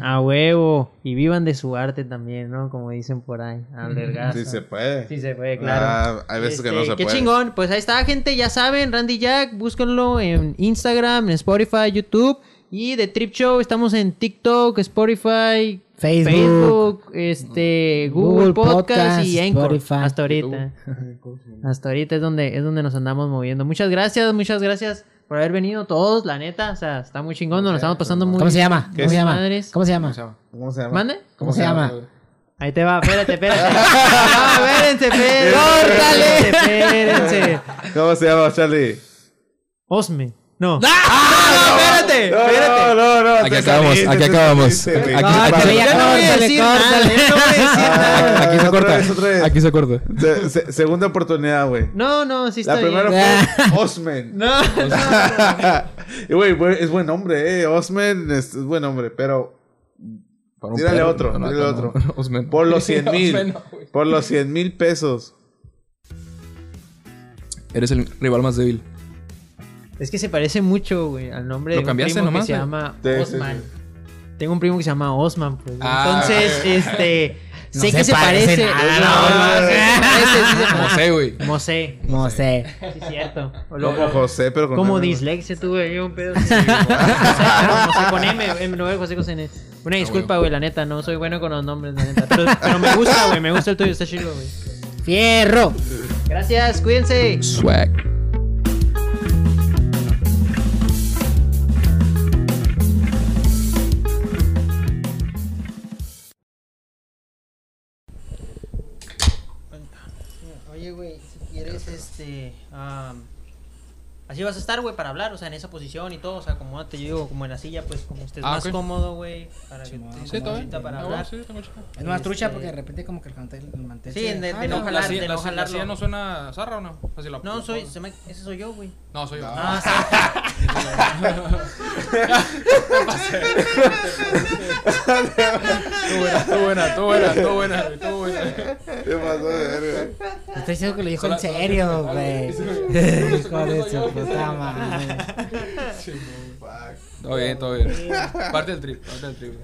A huevo. Y vivan de su arte también, ¿no? Como dicen por ahí. Al vergazo. Sí se puede. Sí se puede, claro. Ah, hay veces que no Este, se Qué puede. chingón. Pues ahí está, gente. Ya saben, Randy Jack. Búsquenlo en Instagram, en Spotify, YouTube. Y de Trip Show estamos en TikTok, Spotify, Facebook. Facebook, este, Google, Google Podcast, Podcast, y Anchor. Spotify. Hasta ahorita. Hasta ahorita es donde, es donde nos andamos moviendo. Muchas gracias, muchas gracias por haber venido todos, la neta. O sea, está muy chingón. Nos lo estamos pasando muy ¿Cómo se llama? ¿Qué ¿Cómo se llama? ¿Cómo se llama? ¿Cómo se llama? ¿Cómo se llama? ¿Mande? ¿Cómo se llama? Ahí te va, espérate, espérate. No, espérense, espérense. Espérense, espérense. ¿Cómo se llama, Charlie? Osme. No. ¡Ah! no, espérate, No, espérate. no, no, no. Aquí acabamos, saliste, aquí acabamos. Aquí- No, aquí- pero ya Yo no voy a córtale, decir nada, córtale. yo no voy a decir nada. Ah, Aquí se otra corta. vez, otra vez. Aquí se corta. Se- se- segunda oportunidad, güey. No, no, sí está La primera bien. fue Osman. No. Y, Güey, es buen nombre, eh. Osman es, es buen nombre, pero Tírale perro. otro, No, tírale no, otro. no, Osman. por los 100 mil. Por los 100 mil pesos. Eres el rival más débil. Es que se parece mucho, güey, al nombre ¿Lo de un cambiaste primo nomás, que se güey? llama Sí, sí, Osman. sí. Tengo un primo que se llama Osman, pues. Ah, Entonces, este. No sé se que se parece parece. nada, No, no, no, sí se- No sé, güey. Mosé. No sé. Sí, es cierto. O lo- Como José, pero con Como M, güey. dislexia tuve yo un pedo. José, José con M, M, no, José con N. Una disculpa, güey, la neta, no soy bueno con los nombres, la neta. Pero, pero me gusta, güey, me gusta el tuyo, está chido, güey. Fierro. Gracias, cuídense. Swag. Este. am, así vas a estar, güey, para hablar, o sea, en esa posición y todo, o sea, como te digo, como en la silla, pues como estés Ah, más cómodo, güey, para que Sí, te Sí, para Ah, hablar. sí, tengo. Es más trucha Este- porque de repente como que el mantel, el mantel Sí, de- de Ah, no no. jalar, de no silla- la no suena zarra o no? Así la- No, soy, se me- ese soy yo, güey. No, soy yo. Ah, sí. Estuvo buena, estuvo buena, estuvo buena, estuvo buena. ¿Qué pasó de verga? Estoy diciendo que lo dijo en serio, güey. Hijo puta madre. Todo bien, todo bien. Parte del trip, parte del trip.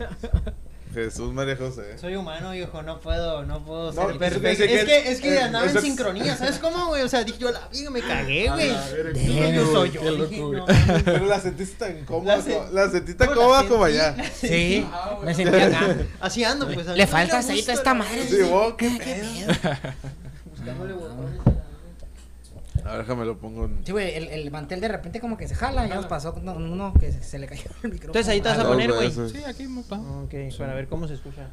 Jesús María José. Soy humano, viejo, no puedo, no puedo No, ser perfecto. que- Es que, es que eh, andaba en sincronía, ¿sabes cómo, güey? O sea, dije yo, la vida me cagué, A güey. yo soy yo. dije, no, Pero la sentiste tan cómoda. La se- co- La sentiste No, la cómoda sentí. como allá. Sí, me sentí acá. Así ando, pues. Le falta aceite a esta madre. Sí, vos, qué pedo. Buscándole botones. A ver, déjame lo pongo en. Sí, güey, el, el mantel de repente como que se jala. Ya nos pasó con uno que se, se le cayó el micrófono. Entonces ahí te vas a poner, güey. Sí, aquí está. Ok, para ver cómo se escucha.